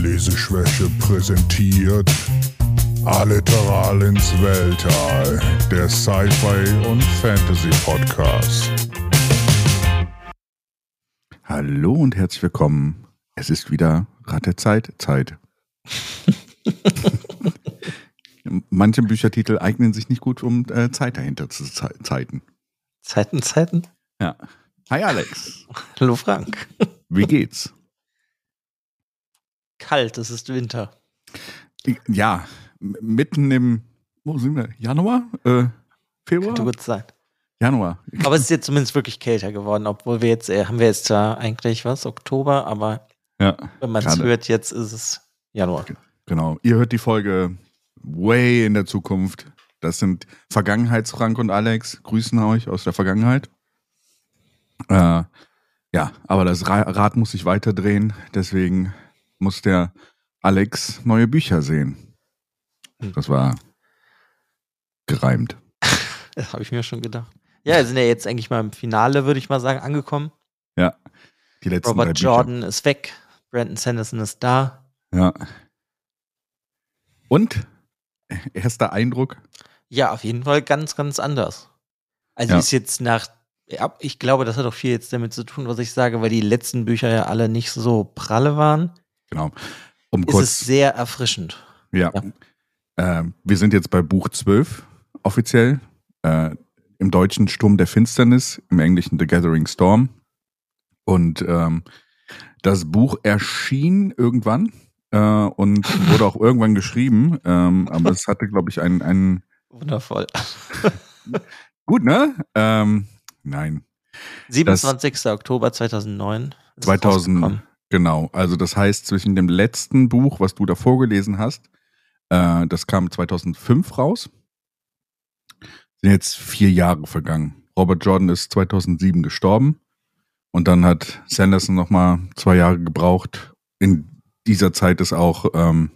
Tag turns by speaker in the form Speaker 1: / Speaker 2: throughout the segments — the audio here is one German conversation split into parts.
Speaker 1: Leseschwäche präsentiert Alliteral ins Weltall, der Sci-Fi und Fantasy Podcast.
Speaker 2: Hallo und herzlich willkommen. Es ist wieder Rat der Zeit, Zeit. Manche Büchertitel eignen sich nicht gut, um äh, Zeit dahinter zu ze zeiten.
Speaker 3: Zeiten, Zeiten?
Speaker 2: Ja. Hi Alex.
Speaker 3: Hallo Frank.
Speaker 2: Wie geht's?
Speaker 3: Kalt, es ist Winter.
Speaker 2: Ja, mitten im, wo sind wir? Januar? Äh, Februar?
Speaker 3: Könnte gut sein.
Speaker 2: Januar.
Speaker 3: Aber es ist jetzt zumindest wirklich kälter geworden, obwohl wir jetzt, äh, haben wir jetzt zwar eigentlich was, Oktober, aber
Speaker 2: ja,
Speaker 3: wenn man es hört, jetzt ist es Januar.
Speaker 2: Genau. Ihr hört die Folge way in der Zukunft. Das sind Vergangenheitsfrank und Alex. Grüßen euch aus der Vergangenheit. Äh, ja, aber das Rad muss sich weiterdrehen. Deswegen muss der Alex neue Bücher sehen. Hm. Das war gereimt.
Speaker 3: Das habe ich mir schon gedacht. Ja, wir sind ja jetzt eigentlich mal im Finale, würde ich mal sagen, angekommen.
Speaker 2: Ja, die letzten
Speaker 3: Robert Jordan ist weg, Brandon Sanderson ist da.
Speaker 2: Ja. Und? Erster Eindruck?
Speaker 3: Ja, auf jeden Fall ganz, ganz anders. Also ja. ist jetzt nach, ich glaube, das hat auch viel jetzt damit zu tun, was ich sage, weil die letzten Bücher ja alle nicht so pralle waren.
Speaker 2: Genau.
Speaker 3: Um ist kurz, es sehr erfrischend.
Speaker 2: Ja. ja. Äh, wir sind jetzt bei Buch 12 offiziell. Äh, Im Deutschen Sturm der Finsternis, im Englischen The Gathering Storm. Und ähm, das Buch erschien irgendwann äh, und wurde auch irgendwann geschrieben. Ähm, aber es hatte, glaube ich, einen, einen
Speaker 3: Wundervoll.
Speaker 2: Gut, ne? Ähm, nein.
Speaker 3: 27. Das, Oktober 2009.
Speaker 2: 2000, genau. Also das heißt, zwischen dem letzten Buch, was du da vorgelesen hast, äh, das kam 2005 raus, sind jetzt vier Jahre vergangen. Robert Jordan ist 2007 gestorben und dann hat Sanderson nochmal zwei Jahre gebraucht. In dieser Zeit ist auch ähm,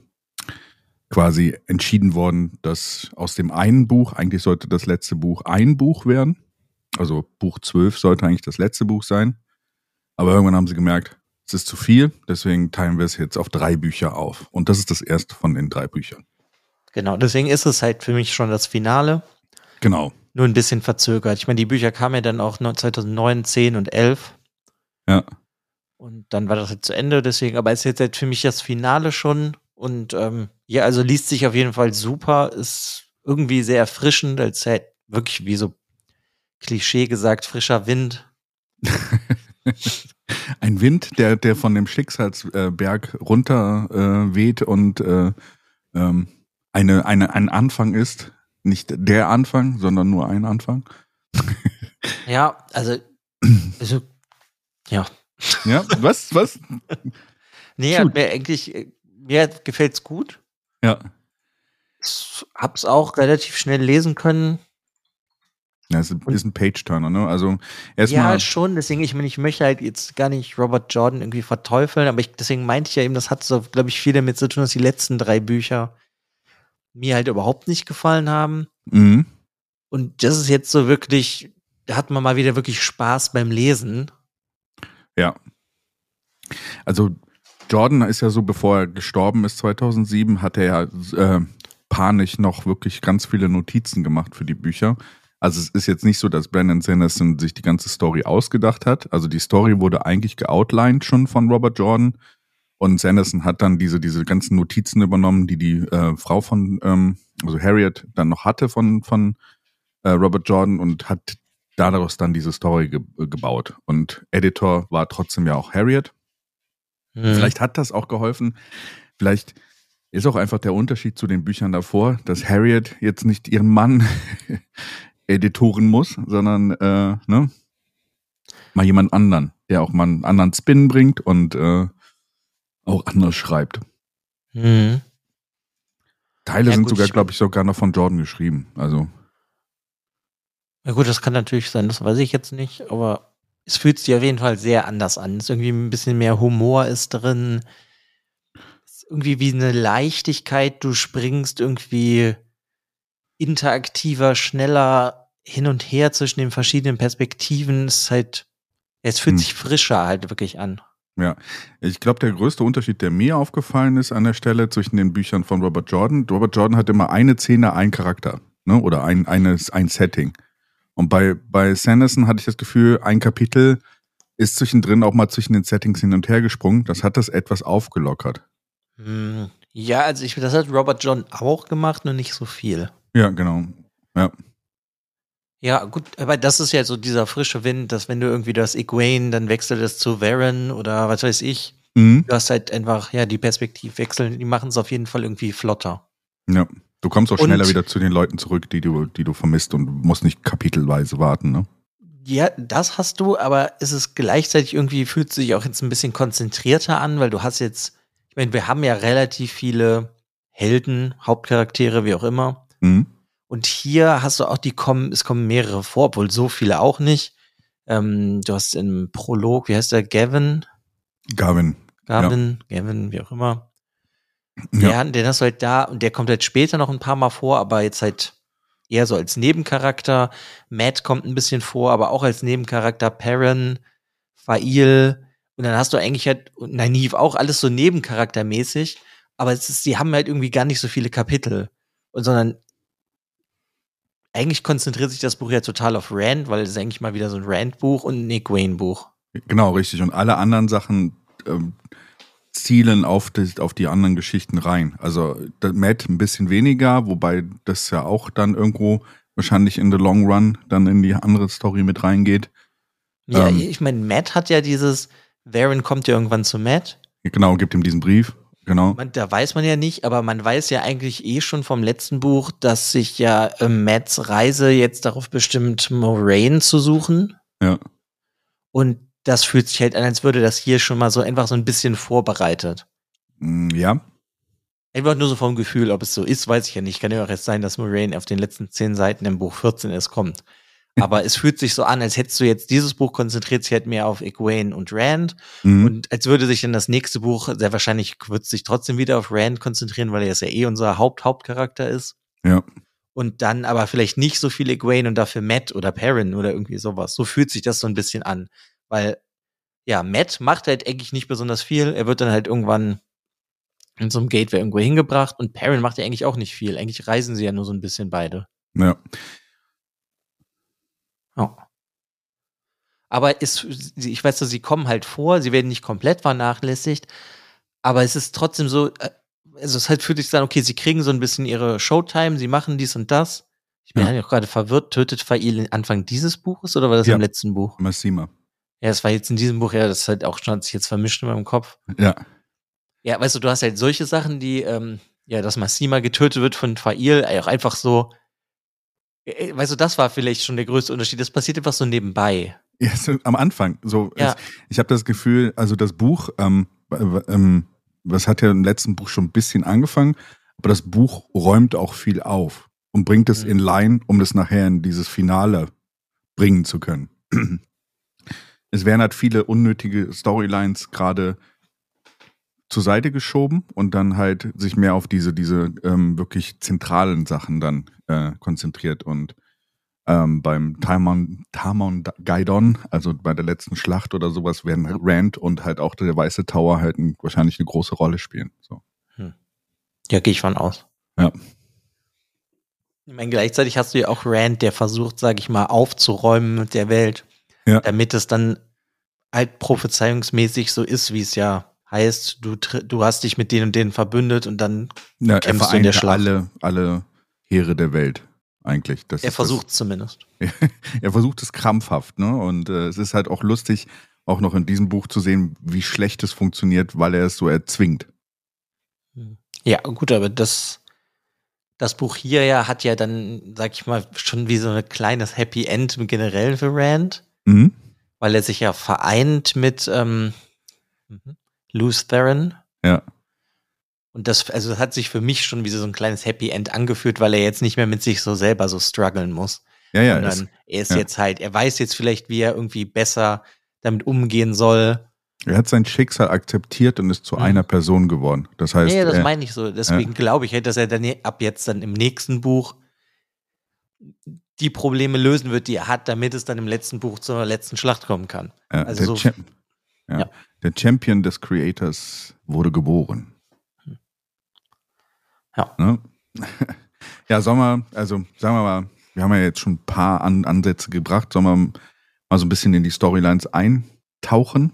Speaker 2: quasi entschieden worden, dass aus dem einen Buch, eigentlich sollte das letzte Buch ein Buch werden. Also Buch 12 sollte eigentlich das letzte Buch sein. Aber irgendwann haben sie gemerkt, es ist zu viel, deswegen teilen wir es jetzt auf drei Bücher auf. Und das ist das erste von den drei Büchern.
Speaker 3: Genau, deswegen ist es halt für mich schon das Finale.
Speaker 2: Genau.
Speaker 3: Nur ein bisschen verzögert. Ich meine, die Bücher kamen ja dann auch 2009, 10 und 11.
Speaker 2: Ja.
Speaker 3: Und dann war das jetzt zu Ende, deswegen, aber es ist jetzt halt für mich das Finale schon. Und ähm, ja, also liest sich auf jeden Fall super, ist irgendwie sehr erfrischend, als halt wirklich wie so Klischee gesagt, frischer Wind.
Speaker 2: Ein Wind, der, der von dem Schicksalsberg runter äh, weht und äh, ähm, eine, eine, ein Anfang ist. Nicht der Anfang, sondern nur ein Anfang.
Speaker 3: ja, also, also ja.
Speaker 2: Ja, was, was?
Speaker 3: nee, hat mir eigentlich, mir gefällt's gut.
Speaker 2: Ja.
Speaker 3: Ich hab's auch relativ schnell lesen können.
Speaker 2: Ja, es ist ein Page-Turner, ne? Also erstmal.
Speaker 3: Ja, schon. Deswegen, ich meine, ich möchte halt jetzt gar nicht Robert Jordan irgendwie verteufeln, aber ich, deswegen meinte ich ja eben, das hat so, glaube ich, viel damit zu tun, dass die letzten drei Bücher mir halt überhaupt nicht gefallen haben.
Speaker 2: Mhm.
Speaker 3: Und das ist jetzt so wirklich, da hat man mal wieder wirklich Spaß beim Lesen.
Speaker 2: Ja. Also Jordan ist ja so, bevor er gestorben ist 2007, hat er ja äh, panisch noch wirklich ganz viele Notizen gemacht für die Bücher. Also es ist jetzt nicht so, dass Brandon Sanderson sich die ganze Story ausgedacht hat. Also die Story wurde eigentlich geoutlined schon von Robert Jordan. Und Sanderson hat dann diese, diese ganzen Notizen übernommen, die die äh, Frau von, ähm, also Harriet, dann noch hatte von, von äh, Robert Jordan und hat daraus dann diese Story ge gebaut. Und Editor war trotzdem ja auch Harriet. Mhm. Vielleicht hat das auch geholfen. Vielleicht ist auch einfach der Unterschied zu den Büchern davor, dass Harriet jetzt nicht ihren Mann editoren muss, sondern äh, ne, mal jemand anderen, der auch mal einen anderen Spin bringt und äh, auch anders schreibt.
Speaker 3: Mhm.
Speaker 2: Teile ja, sind gut, sogar, glaube ich, sogar noch von Jordan geschrieben. Also.
Speaker 3: Ja gut, das kann natürlich sein, das weiß ich jetzt nicht, aber es fühlt sich auf jeden Fall sehr anders an. Es ist irgendwie ein bisschen mehr Humor ist drin. Es ist irgendwie wie eine Leichtigkeit. Du springst irgendwie interaktiver, schneller hin und her zwischen den verschiedenen Perspektiven. Es ist halt, es fühlt hm. sich frischer halt wirklich an.
Speaker 2: Ja, ich glaube, der größte Unterschied, der mir aufgefallen ist an der Stelle zwischen den Büchern von Robert Jordan, Robert Jordan hat immer eine Szene, ein Charakter, ne? Oder ein, eine, ein Setting. Und bei, bei Sanderson hatte ich das Gefühl, ein Kapitel ist zwischendrin auch mal zwischen den Settings hin und her gesprungen. Das hat das etwas aufgelockert.
Speaker 3: Hm, Ja, also ich, das hat Robert John auch gemacht, nur nicht so viel.
Speaker 2: Ja, genau. Ja.
Speaker 3: Ja, gut, aber das ist ja so dieser frische Wind, dass wenn du irgendwie das Egwene, dann wechselt es zu Varen oder was weiß ich.
Speaker 2: Mhm.
Speaker 3: Du hast halt einfach, ja, die Perspektivwechsel, die machen es auf jeden Fall irgendwie flotter.
Speaker 2: Ja. Du kommst auch
Speaker 3: Und-
Speaker 2: schneller wieder zu den Leuten zurück, die du, die du vermisst und musst nicht kapitelweise warten, ne?
Speaker 3: Ja, das hast du, aber es ist gleichzeitig irgendwie, fühlt sich auch jetzt ein bisschen konzentrierter an, weil du hast jetzt, ich meine, wir haben ja relativ viele Helden, Hauptcharaktere, wie auch immer.
Speaker 2: Mhm.
Speaker 3: Und hier hast du auch die kommen, es kommen mehrere vor, obwohl so viele auch nicht. Ähm, du hast im Prolog, wie heißt der, Gavin?
Speaker 2: Gavin.
Speaker 3: Gavin, Gavin, wie auch immer.
Speaker 2: Ja.
Speaker 3: Der, den hast du halt da und der kommt halt später noch ein paar Mal vor, aber jetzt halt eher so als Nebencharakter. Matt kommt ein bisschen vor, aber auch als Nebencharakter. Perrin, Fail und dann hast du eigentlich halt, und Nynaeve auch alles so nebencharaktermäßig, aber es ist, die haben halt irgendwie gar nicht so viele Kapitel. Und sondern eigentlich konzentriert sich das Buch ja total auf Rand, weil es ist eigentlich mal wieder so ein Rand-Buch und ein Nick Wayne-Buch.
Speaker 2: Genau, richtig. Und alle anderen Sachen ähm, zielen auf die, auf die anderen Geschichten rein. Also Matt ein bisschen weniger, wobei das ja auch dann irgendwo wahrscheinlich in the long run dann in die andere Story mit reingeht.
Speaker 3: Ja,
Speaker 2: Ähm.
Speaker 3: ich meine, Matt hat ja dieses, Varen kommt ja irgendwann zu Matt.
Speaker 2: Genau, gibt ihm diesen Brief. Genau.
Speaker 3: Man, da weiß man ja nicht, aber man weiß ja eigentlich eh schon vom letzten Buch, dass sich ja äh, Matts Reise jetzt darauf bestimmt, Moraine zu suchen.
Speaker 2: Ja.
Speaker 3: Und das fühlt sich halt an, als würde das hier schon mal so einfach so ein bisschen vorbereitet.
Speaker 2: Mm, Ja.
Speaker 3: Einfach nur so vom Gefühl, ob es so ist, weiß ich ja nicht. Kann ja auch jetzt sein, dass Moraine auf den letzten zehn Seiten im Buch 14 erst kommt. Aber es fühlt sich so an, als hättest du jetzt dieses Buch konzentriert sich halt mehr auf Egwene und Rand.
Speaker 2: Mhm.
Speaker 3: Und als würde sich dann das nächste Buch, sehr wahrscheinlich wird sich trotzdem wieder auf Rand konzentrieren, weil er jetzt ja eh unser Haupt-Hauptcharakter ist.
Speaker 2: Ja.
Speaker 3: Und dann aber vielleicht nicht so viel Egwene und dafür Matt oder Perrin oder irgendwie sowas. So fühlt sich das so ein bisschen an. Weil, ja, Matt macht halt eigentlich nicht besonders viel. Er wird dann halt irgendwann in so einem Gateway irgendwo hingebracht und Perrin macht ja eigentlich auch nicht viel. Eigentlich reisen sie ja nur so ein bisschen beide.
Speaker 2: Ja.
Speaker 3: Ja. Aber es, ich weiß, so, sie kommen halt vor, sie werden nicht komplett vernachlässigt, aber es ist trotzdem so, äh, also es halt fühlt sich dann, okay, sie kriegen so ein bisschen ihre Showtime, sie machen dies und das. Ich bin
Speaker 2: Ja.
Speaker 3: eigentlich auch gerade verwirrt, tötet Fail Anfang dieses Buches oder war das
Speaker 2: Ja.
Speaker 3: im letzten Buch?
Speaker 2: Massima.
Speaker 3: Ja, es war jetzt in diesem Buch, ja, das ist halt auch schon, hat sich jetzt vermischt in meinem Kopf.
Speaker 2: Ja.
Speaker 3: Ja, weißt du, du hast halt solche Sachen, die, ähm, ja, dass Massima getötet wird von Fail, auch einfach so, weißt du, das war vielleicht schon der größte Unterschied. Das passiert einfach so nebenbei.
Speaker 2: Ja, so am Anfang. So,
Speaker 3: Ja.
Speaker 2: es, ich habe das Gefühl, also das Buch, ähm, äh, ähm, was hat ja im letzten Buch schon ein bisschen angefangen, aber das Buch räumt auch viel auf und bringt es
Speaker 3: Mhm.
Speaker 2: in Line, um das nachher in dieses Finale bringen zu können. es werden halt viele unnötige Storylines gerade zur Seite geschoben und dann halt sich mehr auf diese, diese ähm, wirklich zentralen Sachen dann äh, konzentriert und ähm, beim Tamon, Tamon Gaidon, also bei der letzten Schlacht oder sowas, werden Rand und halt auch der Weiße Tower halt ein, wahrscheinlich eine große Rolle spielen. So.
Speaker 3: Ja, gehe ich von aus.
Speaker 2: Ja.
Speaker 3: Ich meine, gleichzeitig hast du ja auch Rand, der versucht, sag ich mal, aufzuräumen mit der Welt,
Speaker 2: Ja.
Speaker 3: damit es dann halt prophezeiungsmäßig so ist, wie es ja heißt, du, du hast dich mit denen und denen verbündet und dann,
Speaker 2: er
Speaker 3: Kämpfst du in der Schlacht.
Speaker 2: alle, alle Heere der Welt eigentlich. Das
Speaker 3: er versucht zumindest.
Speaker 2: Das, er versucht es krampfhaft, ne? Und äh, es ist halt auch lustig, auch noch in diesem Buch zu sehen, wie schlecht es funktioniert, weil er es so erzwingt.
Speaker 3: Ja, gut, aber das, das Buch hier ja hat ja dann, sag ich mal, schon wie so ein kleines Happy End generell für Rand,
Speaker 2: Mhm.
Speaker 3: weil er sich ja vereint mit ähm, mhm, Luce Theron.
Speaker 2: Ja.
Speaker 3: Und das, also das hat sich für mich schon wie so ein kleines Happy End angefühlt, weil er jetzt nicht mehr mit sich so selber so strugglen muss.
Speaker 2: Ja, ja.
Speaker 3: Sondern er ist
Speaker 2: ja.
Speaker 3: jetzt halt, er weiß jetzt vielleicht, wie er irgendwie besser damit umgehen soll.
Speaker 2: er hat sein Schicksal akzeptiert und ist zu
Speaker 3: Mhm.
Speaker 2: einer Person geworden. Das heißt,
Speaker 3: ja, das
Speaker 2: er,
Speaker 3: meine ich so. Deswegen glaube ich halt, dass er dann ab jetzt dann im nächsten Buch die Probleme lösen wird, die er hat, damit es dann im letzten Buch zur letzten Schlacht kommen kann.
Speaker 2: ja,
Speaker 3: also so-
Speaker 2: Cha Ja.
Speaker 3: Ja.
Speaker 2: Der Champion des Creators wurde geboren.
Speaker 3: Ja.
Speaker 2: Ne? Ja, sollen wir, also sagen wir mal, wir haben ja jetzt schon ein paar An Ansätze gebracht, sollen wir mal so ein bisschen in die Storylines eintauchen?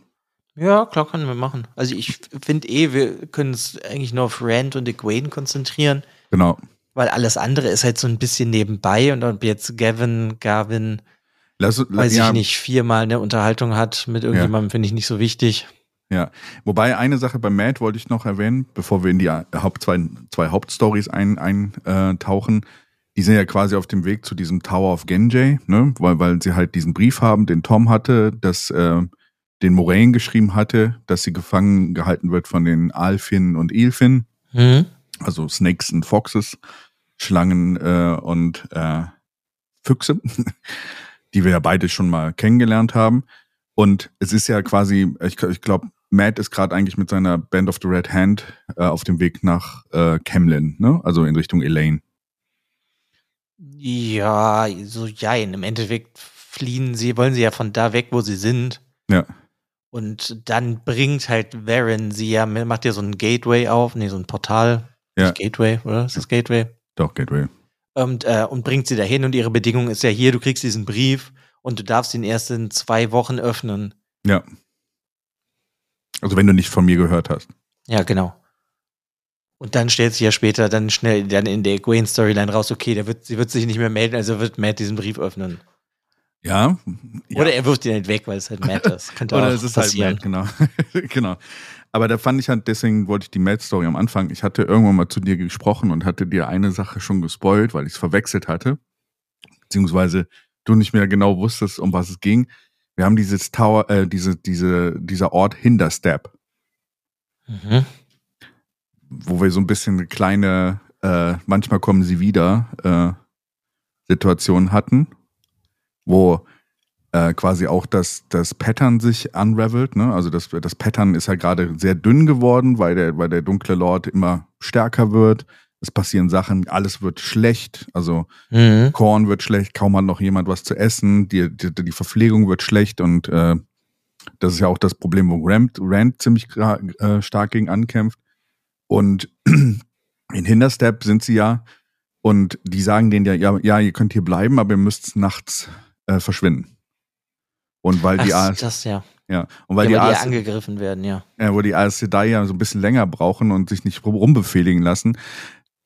Speaker 3: Ja, klar, können wir machen. Also ich finde eh, wir können uns eigentlich nur auf Rand und Egwene konzentrieren,
Speaker 2: Genau.
Speaker 3: weil alles andere ist halt so ein bisschen nebenbei und ob jetzt Gavin, Gavin,
Speaker 2: Lass,
Speaker 3: weiß
Speaker 2: ja,
Speaker 3: ich nicht, viermal eine Unterhaltung hat mit irgendjemandem, finde ich nicht so wichtig.
Speaker 2: Ja, wobei eine Sache bei Matt wollte ich noch erwähnen, bevor wir in die Haupt zwei, zwei Hauptstories eintauchen. Ein, äh, die sind ja quasi auf dem Weg zu diesem Tower of Genjay, ne? weil, weil sie halt diesen Brief haben, den Tom hatte, dass äh, den Moraine geschrieben hatte, dass sie gefangen gehalten wird von den Alfin und Ilfin,
Speaker 3: Mhm.
Speaker 2: also Snakes und Foxes, Schlangen äh, und äh, Füchse, die wir ja beide schon mal kennengelernt haben. Und es ist ja quasi, ich, ich glaube, Matt ist gerade eigentlich mit seiner Band of the Red Hand äh, auf dem Weg nach äh, Camlin, ne? Also in Richtung Elaine.
Speaker 3: Ja, so jein. Im Endeffekt fliehen sie, wollen sie ja von da weg, wo sie sind.
Speaker 2: Ja.
Speaker 3: Und dann bringt halt Varen sie ja, macht ja so ein Gateway auf, nee, so ein Portal.
Speaker 2: Ja.
Speaker 3: Nicht Gateway, oder? Ist das Gateway?
Speaker 2: Doch, Gateway.
Speaker 3: Und, äh, und bringt sie dahin und ihre Bedingung ist ja hier, du kriegst diesen Brief und du darfst ihn erst in zwei Wochen öffnen.
Speaker 2: Ja. Also wenn du nicht von mir gehört hast.
Speaker 3: Ja, genau. Und dann stellt sich ja später dann schnell dann in der Gwen-Storyline raus, okay, der wird, sie wird sich nicht mehr melden, also wird Matt diesen Brief öffnen.
Speaker 2: Ja. ja.
Speaker 3: Oder er wirft ihn halt weg, weil es halt Matt ist. Könnte
Speaker 2: Oder es ist
Speaker 3: passieren.
Speaker 2: halt Matt, genau. genau. Aber da fand ich halt, deswegen wollte ich die Matt-Story am Anfang. Ich hatte irgendwann mal zu dir gesprochen und hatte dir eine Sache schon gespoilt, weil ich es verwechselt hatte. Beziehungsweise du nicht mehr genau wusstest, um was es ging. Wir haben dieses Tower, äh, diese, diese, dieser Ort Hinterstep,
Speaker 3: Mhm.
Speaker 2: wo wir so ein bisschen eine kleine, äh, manchmal kommen sie wieder, äh, Situation hatten, wo äh, quasi auch das, das Pattern sich unravelt. Ne? Also das, das Pattern ist ja gerade sehr dünn geworden, weil der, weil der dunkle Lord immer stärker wird. Es passieren Sachen, alles wird schlecht. Also
Speaker 3: Mhm.
Speaker 2: Korn wird schlecht, kaum hat noch jemand was zu essen, die, die, die Verpflegung wird schlecht und äh, das ist ja auch das Problem, wo Rand, Rand ziemlich äh, stark gegen ankämpft. Und in Hinterstep sind sie ja und die sagen denen ja, ja, ja, ihr könnt hier bleiben, aber ihr müsst nachts äh, verschwinden. Und weil die
Speaker 3: Ach,
Speaker 2: AS,
Speaker 3: das ja.
Speaker 2: ja, und weil
Speaker 3: ja,
Speaker 2: die,
Speaker 3: weil die
Speaker 2: AS,
Speaker 3: angegriffen werden, ja.
Speaker 2: äh, wo die Aes Sedai ja so ein bisschen länger brauchen und sich nicht rum- rumbefehligen lassen,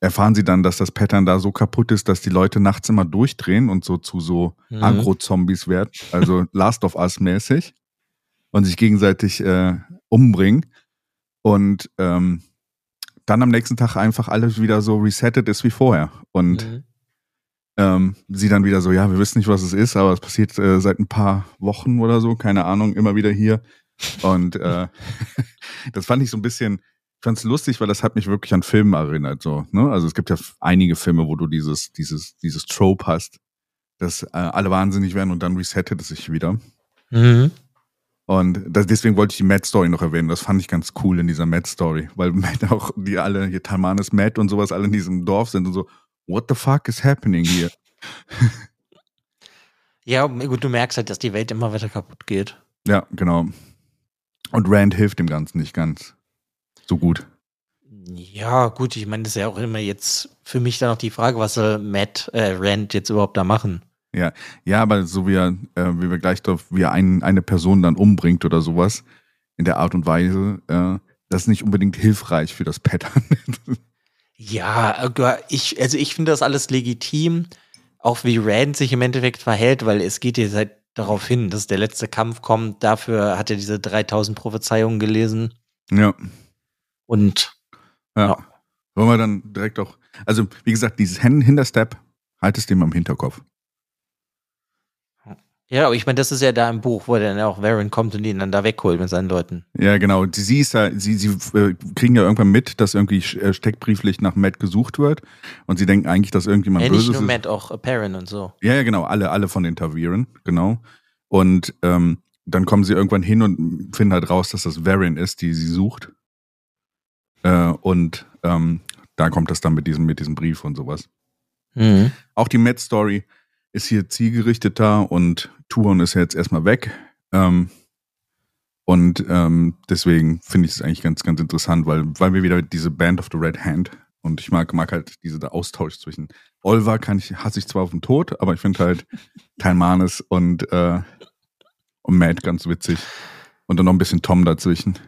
Speaker 2: erfahren sie dann, dass das Pattern da so kaputt ist, dass die Leute nachts immer durchdrehen und so zu so
Speaker 3: Mhm.
Speaker 2: Agro-Zombies werden, also Last of Us mäßig und sich gegenseitig äh, umbringen und ähm, dann am nächsten Tag einfach alles wieder so resettet ist wie vorher und
Speaker 3: Mhm.
Speaker 2: ähm, sie dann wieder so, ja, wir wissen nicht, was es ist, aber es passiert äh, seit ein paar Wochen oder so, keine Ahnung, immer wieder hier. Und äh, das fand ich so ein bisschen, fand es lustig, weil das hat mich wirklich an Filme erinnert. So, ne? Also es gibt ja einige Filme, wo du dieses, dieses, dieses Trope hast, dass äh, alle wahnsinnig werden und dann resettet es sich wieder.
Speaker 3: Mhm.
Speaker 2: Und das, deswegen wollte ich die Matt-Story noch erwähnen. Das fand ich ganz cool in dieser Matt-Story, weil Matt auch, die alle, hier Talmanes Matt und sowas, alle in diesem Dorf sind und so, what the fuck is happening here?
Speaker 3: Ja, gut, du merkst halt, dass die Welt immer weiter kaputt geht.
Speaker 2: Ja, genau. Und Rand hilft dem Ganzen nicht ganz so gut.
Speaker 3: Ja, gut, ich meine, das ist ja auch immer jetzt für mich dann auch die Frage, was soll Matt, äh, Rand jetzt überhaupt da machen?
Speaker 2: Ja, aber so wie er, äh, wie wir gleich drauf, wie er ein, eine Person dann umbringt oder sowas, in der Art und Weise, äh, das ist nicht unbedingt hilfreich für das Pattern.
Speaker 3: Ja, ich, also ich finde das alles legitim, auch wie Rand sich im Endeffekt verhält, weil es geht jetzt halt darauf hin, dass der letzte Kampf kommt. Dafür hat er diese 3000 Prophezeiungen gelesen
Speaker 2: ja,
Speaker 3: und
Speaker 2: ja.
Speaker 3: Ja.
Speaker 2: Wollen wir dann direkt auch, also wie gesagt, dieses Hin- Hinterstep, halt es dir mal im Hinterkopf.
Speaker 3: ja, aber ich meine, das ist ja da im Buch, wo dann auch Varen kommt und ihn dann da wegholt mit seinen Leuten.
Speaker 2: Ja, genau. Sie, sie ist ja, sie, sie äh, kriegen ja irgendwann mit, dass irgendwie äh, steckbrieflich nach Matt gesucht wird. Und sie denken eigentlich, dass irgendjemand
Speaker 3: Ja, nicht
Speaker 2: Böses
Speaker 3: nur
Speaker 2: ist.
Speaker 3: Matt, auch Perrin und so.
Speaker 2: Ja, ja, genau, alle, alle von den Taviren, genau. Und ähm, dann kommen sie irgendwann hin und finden halt raus, dass das Varen ist, die sie sucht. Äh, und ähm, da kommt das dann mit diesem, mit diesem Brief und sowas.
Speaker 3: Mhm.
Speaker 2: Auch die Matt-Story ist hier zielgerichteter und Turon ist ja jetzt erstmal weg. Ähm, Und ähm, deswegen finde ich es eigentlich ganz, ganz interessant, weil, weil wir wieder diese Band of the Red Hand und ich mag, mag halt diesen Austausch zwischen Olva kann ich, hasse ich zwar auf den Tod, aber ich finde halt Talmanes und, äh, und Matt ganz witzig. Und dann noch ein bisschen Tom dazwischen.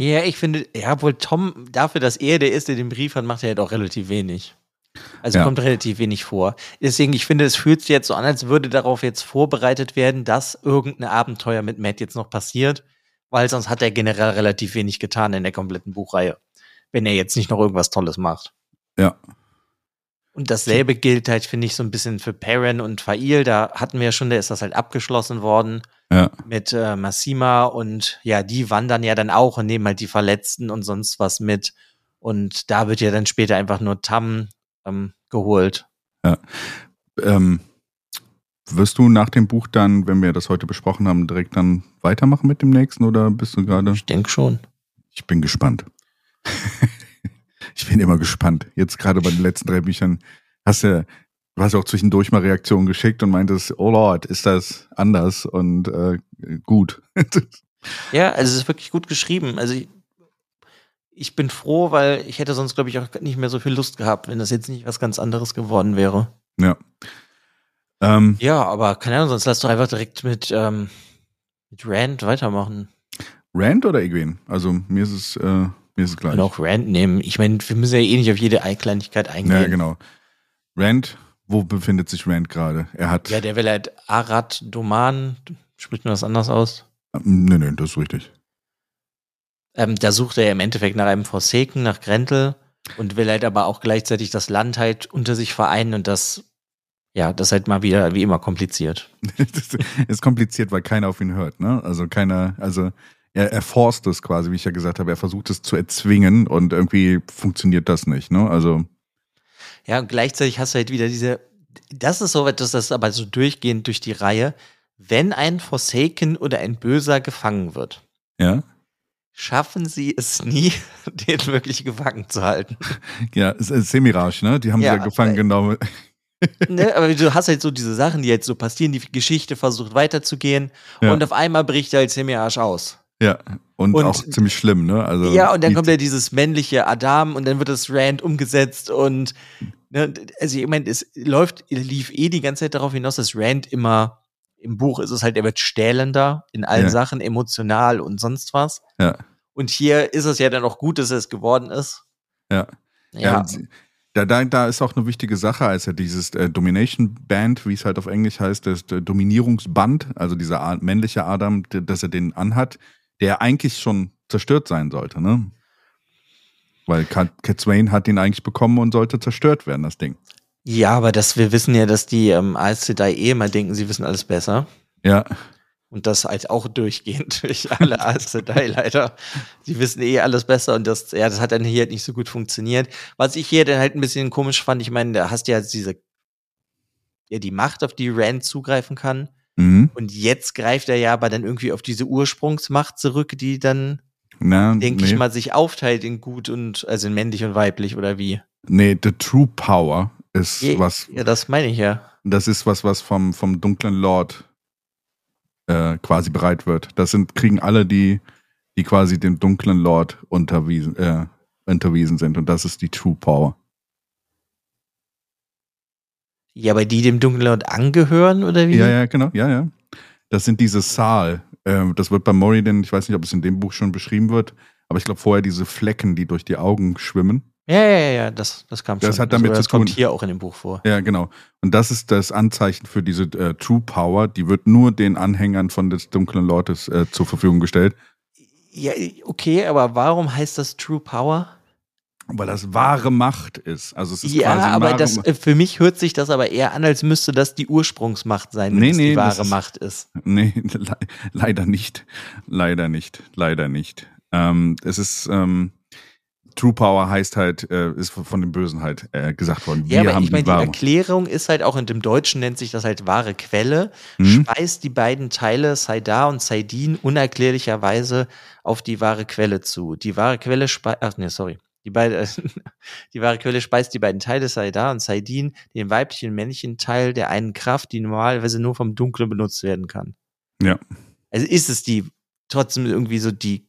Speaker 3: Ja, ich finde, ja, wohl Tom, dafür, dass er der ist, der den Brief hat, macht er halt auch relativ wenig. Also
Speaker 2: Ja.
Speaker 3: kommt relativ wenig vor. Deswegen, ich finde, es fühlt sich jetzt so an, als würde darauf jetzt vorbereitet werden, dass irgendein Abenteuer mit Matt jetzt noch passiert, weil sonst hat er generell relativ wenig getan in der kompletten Buchreihe. Wenn er jetzt nicht noch irgendwas Tolles macht.
Speaker 2: Ja.
Speaker 3: Und dasselbe gilt halt, finde ich, so ein bisschen für Perrin und Fail. Da hatten wir ja schon, da ist das halt abgeschlossen worden
Speaker 2: Ja.
Speaker 3: mit äh, Massima und ja, die wandern ja dann auch und nehmen halt die Verletzten und sonst was mit. Und da wird ja dann später einfach nur Tam ähm, geholt.
Speaker 2: Ähm, wirst du nach dem Buch dann, wenn wir das heute besprochen haben, direkt dann weitermachen mit dem nächsten oder bist du gerade?
Speaker 3: Ich denke schon.
Speaker 2: Ich bin gespannt. ich bin immer gespannt. Jetzt gerade bei den letzten drei Büchern hast du, du hast auch zwischendurch mal Reaktionen geschickt und meintest, oh Lord, ist das anders und äh, gut.
Speaker 3: Ja, also es ist wirklich gut geschrieben. Also ich, ich bin froh, weil ich hätte sonst, glaube ich, auch nicht mehr so viel Lust gehabt, wenn das jetzt nicht was ganz anderes geworden wäre.
Speaker 2: ja. Ähm,
Speaker 3: Ja, aber keine Ahnung, sonst lass doch einfach direkt mit, ähm, mit Rand weitermachen.
Speaker 2: Rand oder Egwene? Also mir ist es, äh, mir ist es gleich.
Speaker 3: Und auch Rand nehmen. Ich meine, wir müssen ja eh nicht auf jede Kleinigkeit eingehen.
Speaker 2: Ja, genau. Rand, wo befindet sich Rand gerade? Er hat.
Speaker 3: Ja, der will halt Arad Doman, spricht man das anders aus?
Speaker 2: Nö, nö, das ist richtig.
Speaker 3: Ähm, da sucht er im Endeffekt nach einem Forsaken, nach Grentel und will halt aber auch gleichzeitig das Land halt unter sich vereinen und das, ja, das ist halt mal wieder wie immer kompliziert.
Speaker 2: ist kompliziert, weil keiner auf ihn hört, ne? Also keiner, also er, er forst es quasi, wie ich ja gesagt habe, er versucht es zu erzwingen und irgendwie funktioniert das nicht, ne? Also,
Speaker 3: Ja, und gleichzeitig hast du halt wieder diese, das ist so etwas, das ist aber so durchgehend durch die Reihe. Wenn ein Forsaken oder ein Böser gefangen wird,
Speaker 2: ja.
Speaker 3: schaffen sie es nie, den wirklich gefangen zu halten.
Speaker 2: Ja, es ist Semirage, ne? Die haben
Speaker 3: Ja,
Speaker 2: sie ja gefangen genommen.
Speaker 3: ne? Aber du hast halt so diese Sachen, die jetzt so passieren, die Geschichte versucht weiterzugehen
Speaker 2: Ja.
Speaker 3: und auf einmal bricht halt Semiarsch aus.
Speaker 2: Ja. Und,
Speaker 3: und-
Speaker 2: auch ziemlich schlimm, ne? Also,
Speaker 3: ja, und dann kommt ja dieses männliche Adam und dann wird das Rand umgesetzt und ne, also ich meine, es läuft, lief eh die ganze Zeit darauf hinaus, dass Rand immer im Buch ist es halt, er wird stählender in allen
Speaker 2: Ja.
Speaker 3: Sachen, emotional und sonst was.
Speaker 2: Ja.
Speaker 3: Und hier ist es ja dann auch gut, dass er es geworden ist.
Speaker 2: Ja.
Speaker 3: Ja,
Speaker 2: Ja, da, da, da ist auch eine wichtige Sache, als er dieses äh, Domination Band, wie es halt auf Englisch heißt, das äh, Dominierungsband, also dieser männliche Adam, dass er den anhat, der eigentlich schon zerstört sein sollte, ne? Weil Cat, Swain hat ihn eigentlich bekommen und sollte zerstört werden, das Ding.
Speaker 3: ja, aber das, wir wissen ja, dass die ähm, Aes Sedai eh immer denken, sie wissen alles besser.
Speaker 2: Ja,
Speaker 3: Und das halt auch durchgehend durch alle Aes Sedai leider. Sie wissen eh alles besser und das, ja, das hat dann hier halt nicht so gut funktioniert. Was ich hier dann halt ein bisschen komisch fand, ich meine, da hast du ja diese, ja, die Macht, auf die Rand zugreifen kann.
Speaker 2: Mhm.
Speaker 3: Und jetzt greift er ja aber dann irgendwie auf diese Ursprungsmacht zurück, die dann, denke
Speaker 2: nee.
Speaker 3: ich mal, sich aufteilt in gut und, also in männlich und weiblich oder wie.
Speaker 2: Nee, the true power ist
Speaker 3: Je-
Speaker 2: was,
Speaker 3: Ja, das meine ich ja.
Speaker 2: das ist was, was vom, vom dunklen Lord äh, quasi bereit wird. Das sind, kriegen alle, die, die quasi dem dunklen Lord unterwiesen, äh, unterwiesen sind. Und das ist die True Power.
Speaker 3: Ja, aber die dem Dunklen Lord angehören oder wie?
Speaker 2: Ja, ja, genau, ja, ja. Das sind diese Saal. Ähm, das wird bei Moradin, ich weiß nicht, ob es in dem Buch schon beschrieben wird, aber ich glaube vorher diese Flecken, die durch die Augen schwimmen.
Speaker 3: Ja, ja, ja, ja, das, das kam
Speaker 2: Das
Speaker 3: schon.
Speaker 2: hat damit
Speaker 3: das,
Speaker 2: zu
Speaker 3: das kommt
Speaker 2: tun.
Speaker 3: hier auch in dem Buch vor.
Speaker 2: Ja, genau. Und das ist das Anzeichen für diese äh, True Power. Die wird nur den Anhängern von des dunklen Lordes äh, zur Verfügung gestellt.
Speaker 3: Ja, okay, aber warum heißt das True Power?
Speaker 2: Weil das wahre Macht ist. Also es ist
Speaker 3: ja,
Speaker 2: quasi
Speaker 3: aber das, äh, für mich hört sich das aber eher an, als müsste das die Ursprungsmacht sein, wenn
Speaker 2: Nee,
Speaker 3: es
Speaker 2: nee,
Speaker 3: die wahre
Speaker 2: ist-
Speaker 3: Macht ist.
Speaker 2: Nee, le leider nicht. Leider nicht. Leider nicht. Ähm, es ist ähm, True Power heißt halt, äh, ist von den Bösen halt äh, gesagt worden.
Speaker 3: Ja,
Speaker 2: Wir
Speaker 3: aber
Speaker 2: haben
Speaker 3: ich meine,
Speaker 2: die
Speaker 3: die. Erklärung ist halt auch in dem Deutschen nennt sich das halt wahre Quelle,
Speaker 2: Mhm.
Speaker 3: speist die beiden Teile Saidar und Saidin unerklärlicherweise auf die wahre Quelle zu. Die wahre Quelle speist, ach nee, sorry. Die, beide, die wahre Quelle speist die beiden Teile Saidar und Saidin, den weiblichen und männlichen Teil der einen Kraft, die normalerweise nur vom Dunklen benutzt werden kann.
Speaker 2: Ja.
Speaker 3: Also ist es die trotzdem irgendwie so die,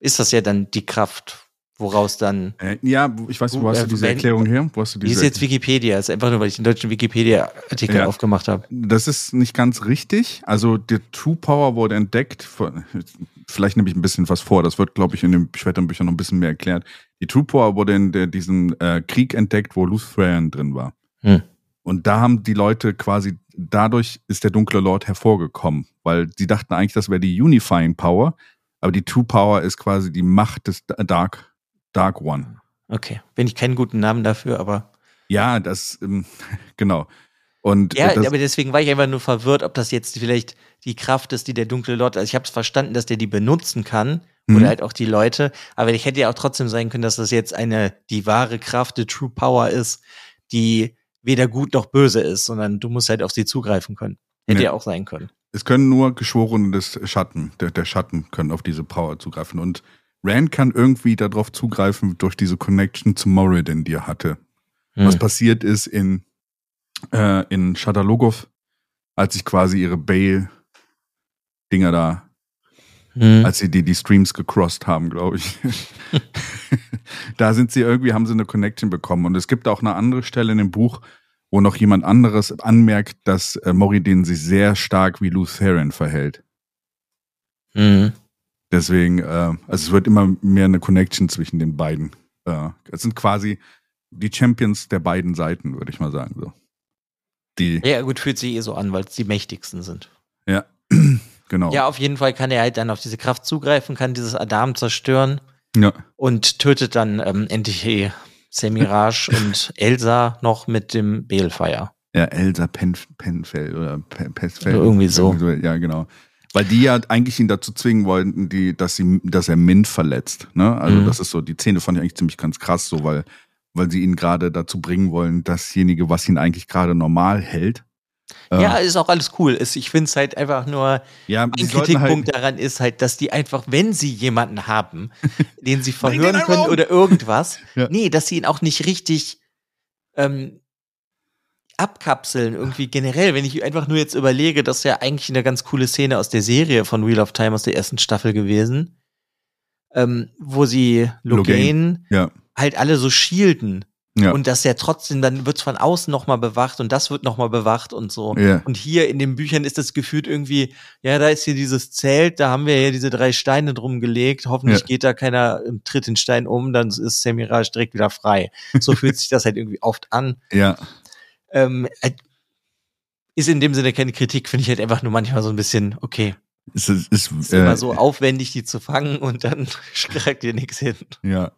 Speaker 3: ist das ja dann die Kraft, woraus dann.
Speaker 2: Äh, ja, ich weiß nicht, wo hast du diese
Speaker 3: wenn-
Speaker 2: Erklärung her? Wo hast du
Speaker 3: Die
Speaker 2: diese
Speaker 3: ist jetzt Wikipedia, ist einfach nur, weil ich den deutschen Wikipedia-Artikel
Speaker 2: Ja.
Speaker 3: aufgemacht habe.
Speaker 2: Das ist nicht ganz richtig. Also der True Power wurde entdeckt. Von, vielleicht nehme ich ein bisschen was vor. Das wird, glaube ich, in den späteren Büchern noch ein bisschen mehr erklärt. Die True Power wurde in der, diesem äh, Krieg entdeckt, wo Luthran drin war.
Speaker 3: Hm.
Speaker 2: Und da haben die Leute quasi, dadurch ist der dunkle Lord hervorgekommen, weil sie dachten eigentlich, das wäre die Unifying Power, aber die True Power ist quasi die Macht des Dark, Dark One.
Speaker 3: Okay. Bin ich keinen guten Namen dafür, aber.
Speaker 2: Ja, das, ähm, genau. Und
Speaker 3: Ja,
Speaker 2: äh, das,
Speaker 3: aber deswegen war ich einfach nur verwirrt, ob das jetzt vielleicht die Kraft ist, die der dunkle Lord. Also ich habe es verstanden, dass der die benutzen kann.
Speaker 2: Mhm.
Speaker 3: Oder halt auch die Leute. Aber ich hätte ja auch trotzdem sein können, dass das jetzt eine, die wahre Kraft, die True Power ist, die weder gut noch böse ist, sondern du musst halt auf sie zugreifen können. Hätte
Speaker 2: Nee.
Speaker 3: ja auch sein können.
Speaker 2: Es können nur Geschworene des Schatten, der, der Schatten können auf diese Power zugreifen. Und Rand kann irgendwie darauf zugreifen durch diese Connection zu Moradin, die er hatte. Was
Speaker 3: Hm.
Speaker 2: passiert ist in, äh, in Shadalogov, als sich quasi ihre Bale-Dinger da,
Speaker 3: Hm.
Speaker 2: als sie die, die Streams gecrossed haben, glaube ich. da sind sie irgendwie, haben sie eine Connection bekommen. Und es gibt auch eine andere Stelle in dem Buch, wo noch jemand anderes anmerkt, dass äh, Moradin sich sehr stark wie Lutheran verhält.
Speaker 3: Hm.
Speaker 2: Deswegen, äh, also es wird immer mehr eine Connection zwischen den beiden. Äh, es sind quasi die Champions der beiden Seiten, würde ich mal sagen. So. Die,
Speaker 3: Ja, gut, fühlt sich eh so an, weil es die mächtigsten sind.
Speaker 2: ja, genau.
Speaker 3: Ja, auf jeden Fall kann er halt dann auf diese Kraft zugreifen, kann dieses Adam zerstören
Speaker 2: ja.
Speaker 3: und tötet dann ähm, endlich eh Semiraj und Elsa noch mit dem Balefire.
Speaker 2: Ja, Elsa Pen, Penfeld oder Pesfeld.
Speaker 3: Oder irgendwie so.
Speaker 2: Ja, genau. Weil die ja eigentlich ihn dazu zwingen wollten, die, dass, sie, dass er Mint verletzt. Ne? Also
Speaker 3: Mhm.
Speaker 2: das ist so, die Szene fand ich eigentlich ziemlich ganz krass, so weil, weil sie ihn gerade dazu bringen wollen, dasjenige, was ihn eigentlich gerade normal hält. äh,
Speaker 3: Ja, ist auch alles cool. Ist- Ich finde es halt einfach nur,
Speaker 2: ja
Speaker 3: ein Kritikpunkt
Speaker 2: halt,
Speaker 3: daran ist halt, dass die einfach, wenn sie jemanden haben, den sie verhören
Speaker 2: einfach
Speaker 3: können oder irgendwas,
Speaker 2: Ja.
Speaker 3: nee, dass sie ihn auch nicht richtig ähm, abkapseln, irgendwie generell. Wenn ich einfach nur jetzt überlege, das ist ja eigentlich eine ganz coole Szene aus der Serie von Wheel of Time aus der ersten Staffel gewesen, ähm, wo sie Logain
Speaker 2: Ja,
Speaker 3: halt alle so shielden.
Speaker 2: ja.
Speaker 3: Und dass ja trotzdem, dann wird's von außen nochmal bewacht und das wird nochmal bewacht und so.
Speaker 2: ja.
Speaker 3: Und hier in den Büchern ist das gefühlt irgendwie, ja, da ist hier dieses Zelt, da haben wir ja diese drei Steine drum gelegt. Hoffentlich
Speaker 2: Ja.
Speaker 3: geht da keiner und tritt den Stein um, dann ist Semiraj direkt wieder frei. So fühlt sich das halt irgendwie oft an.
Speaker 2: ja.
Speaker 3: Ähm, äh, ist in dem Sinne keine Kritik, finde ich halt einfach nur manchmal so ein bisschen, okay,
Speaker 2: Es ist, ist,
Speaker 3: ist
Speaker 2: äh,
Speaker 3: immer so aufwendig, die zu fangen und dann kriegt ihr nichts hin.
Speaker 2: Ja.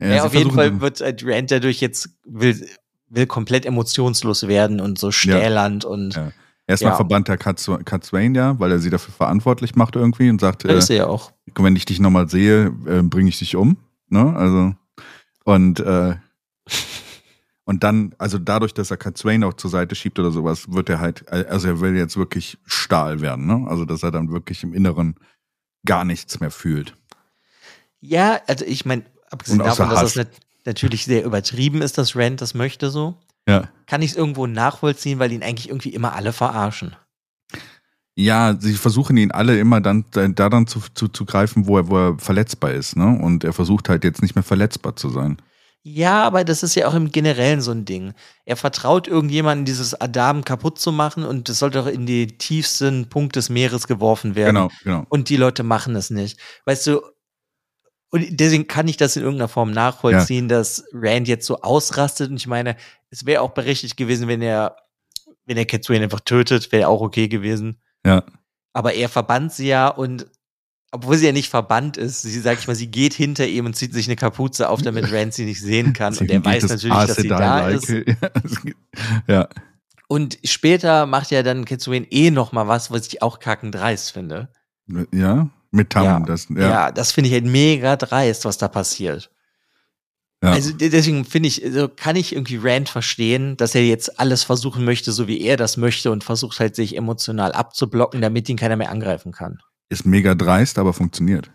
Speaker 3: Ja,
Speaker 2: sie
Speaker 3: auf jeden Fall wird halt Rand dadurch jetzt, will, will komplett emotionslos werden und so stählernd und
Speaker 2: Ja. Erstmal
Speaker 3: Ja.
Speaker 2: verbannt er Kat Kat Swain ja, weil er sie dafür verantwortlich macht irgendwie und sagt, äh,
Speaker 3: ja auch.
Speaker 2: wenn ich dich nochmal sehe, äh, bringe ich dich um. Ne? Also, und, äh, und dann, also dadurch, dass er Kat Swain auch zur Seite schiebt oder sowas, wird er halt, also er will jetzt wirklich Stahl werden, ne? Also, dass er dann wirklich im Inneren gar nichts mehr fühlt.
Speaker 3: Ja, also ich meine, abgesehen davon, dass
Speaker 2: Hass.
Speaker 3: das nat natürlich sehr übertrieben ist, dass Rand das möchte so,
Speaker 2: Ja.
Speaker 3: kann ich es irgendwo nachvollziehen, weil ihn eigentlich irgendwie immer alle verarschen.
Speaker 2: Ja, sie versuchen ihn alle immer dann da dann zu, zu, zu greifen, wo er, wo er verletzbar ist, ne? Und er versucht halt jetzt nicht mehr verletzbar zu sein.
Speaker 3: Ja, aber das ist ja auch im Generellen so ein Ding. Er vertraut irgendjemandem, dieses Adam kaputt zu machen und es soll doch in die tiefsten Punkt des Meeres geworfen werden.
Speaker 2: Genau, genau.
Speaker 3: Und die Leute machen es nicht. Weißt du, und deswegen kann ich das in irgendeiner Form nachvollziehen, dass Rand jetzt so ausrastet. Und ich meine, es wäre auch berechtigt gewesen, wenn er, wenn er Cat Swain einfach tötet, wäre auch okay gewesen.
Speaker 2: Ja.
Speaker 3: Aber er verbannt sie ja und obwohl sie ja nicht verbannt ist, sie, sag ich mal, sie geht hinter ihm und zieht sich eine Kapuze auf, damit Rand sie nicht sehen kann. Und er weiß natürlich, dass sie da
Speaker 2: Ace
Speaker 3: ist.
Speaker 2: Ja,
Speaker 3: Und später macht ja dann Swain eh noch mal was, was ich auch kackendreist finde.
Speaker 2: ja, mit Tam.
Speaker 3: Ja.
Speaker 2: Das,
Speaker 3: Ja,
Speaker 2: ja,
Speaker 3: das finde ich halt mega dreist, was da passiert.
Speaker 2: ja.
Speaker 3: Also de- deswegen finde ich, also kann ich irgendwie Rand verstehen, dass er jetzt alles versuchen möchte, so wie er das möchte und versucht halt sich emotional abzublocken, damit ihn keiner mehr angreifen kann.
Speaker 2: Ist mega dreist, aber funktioniert.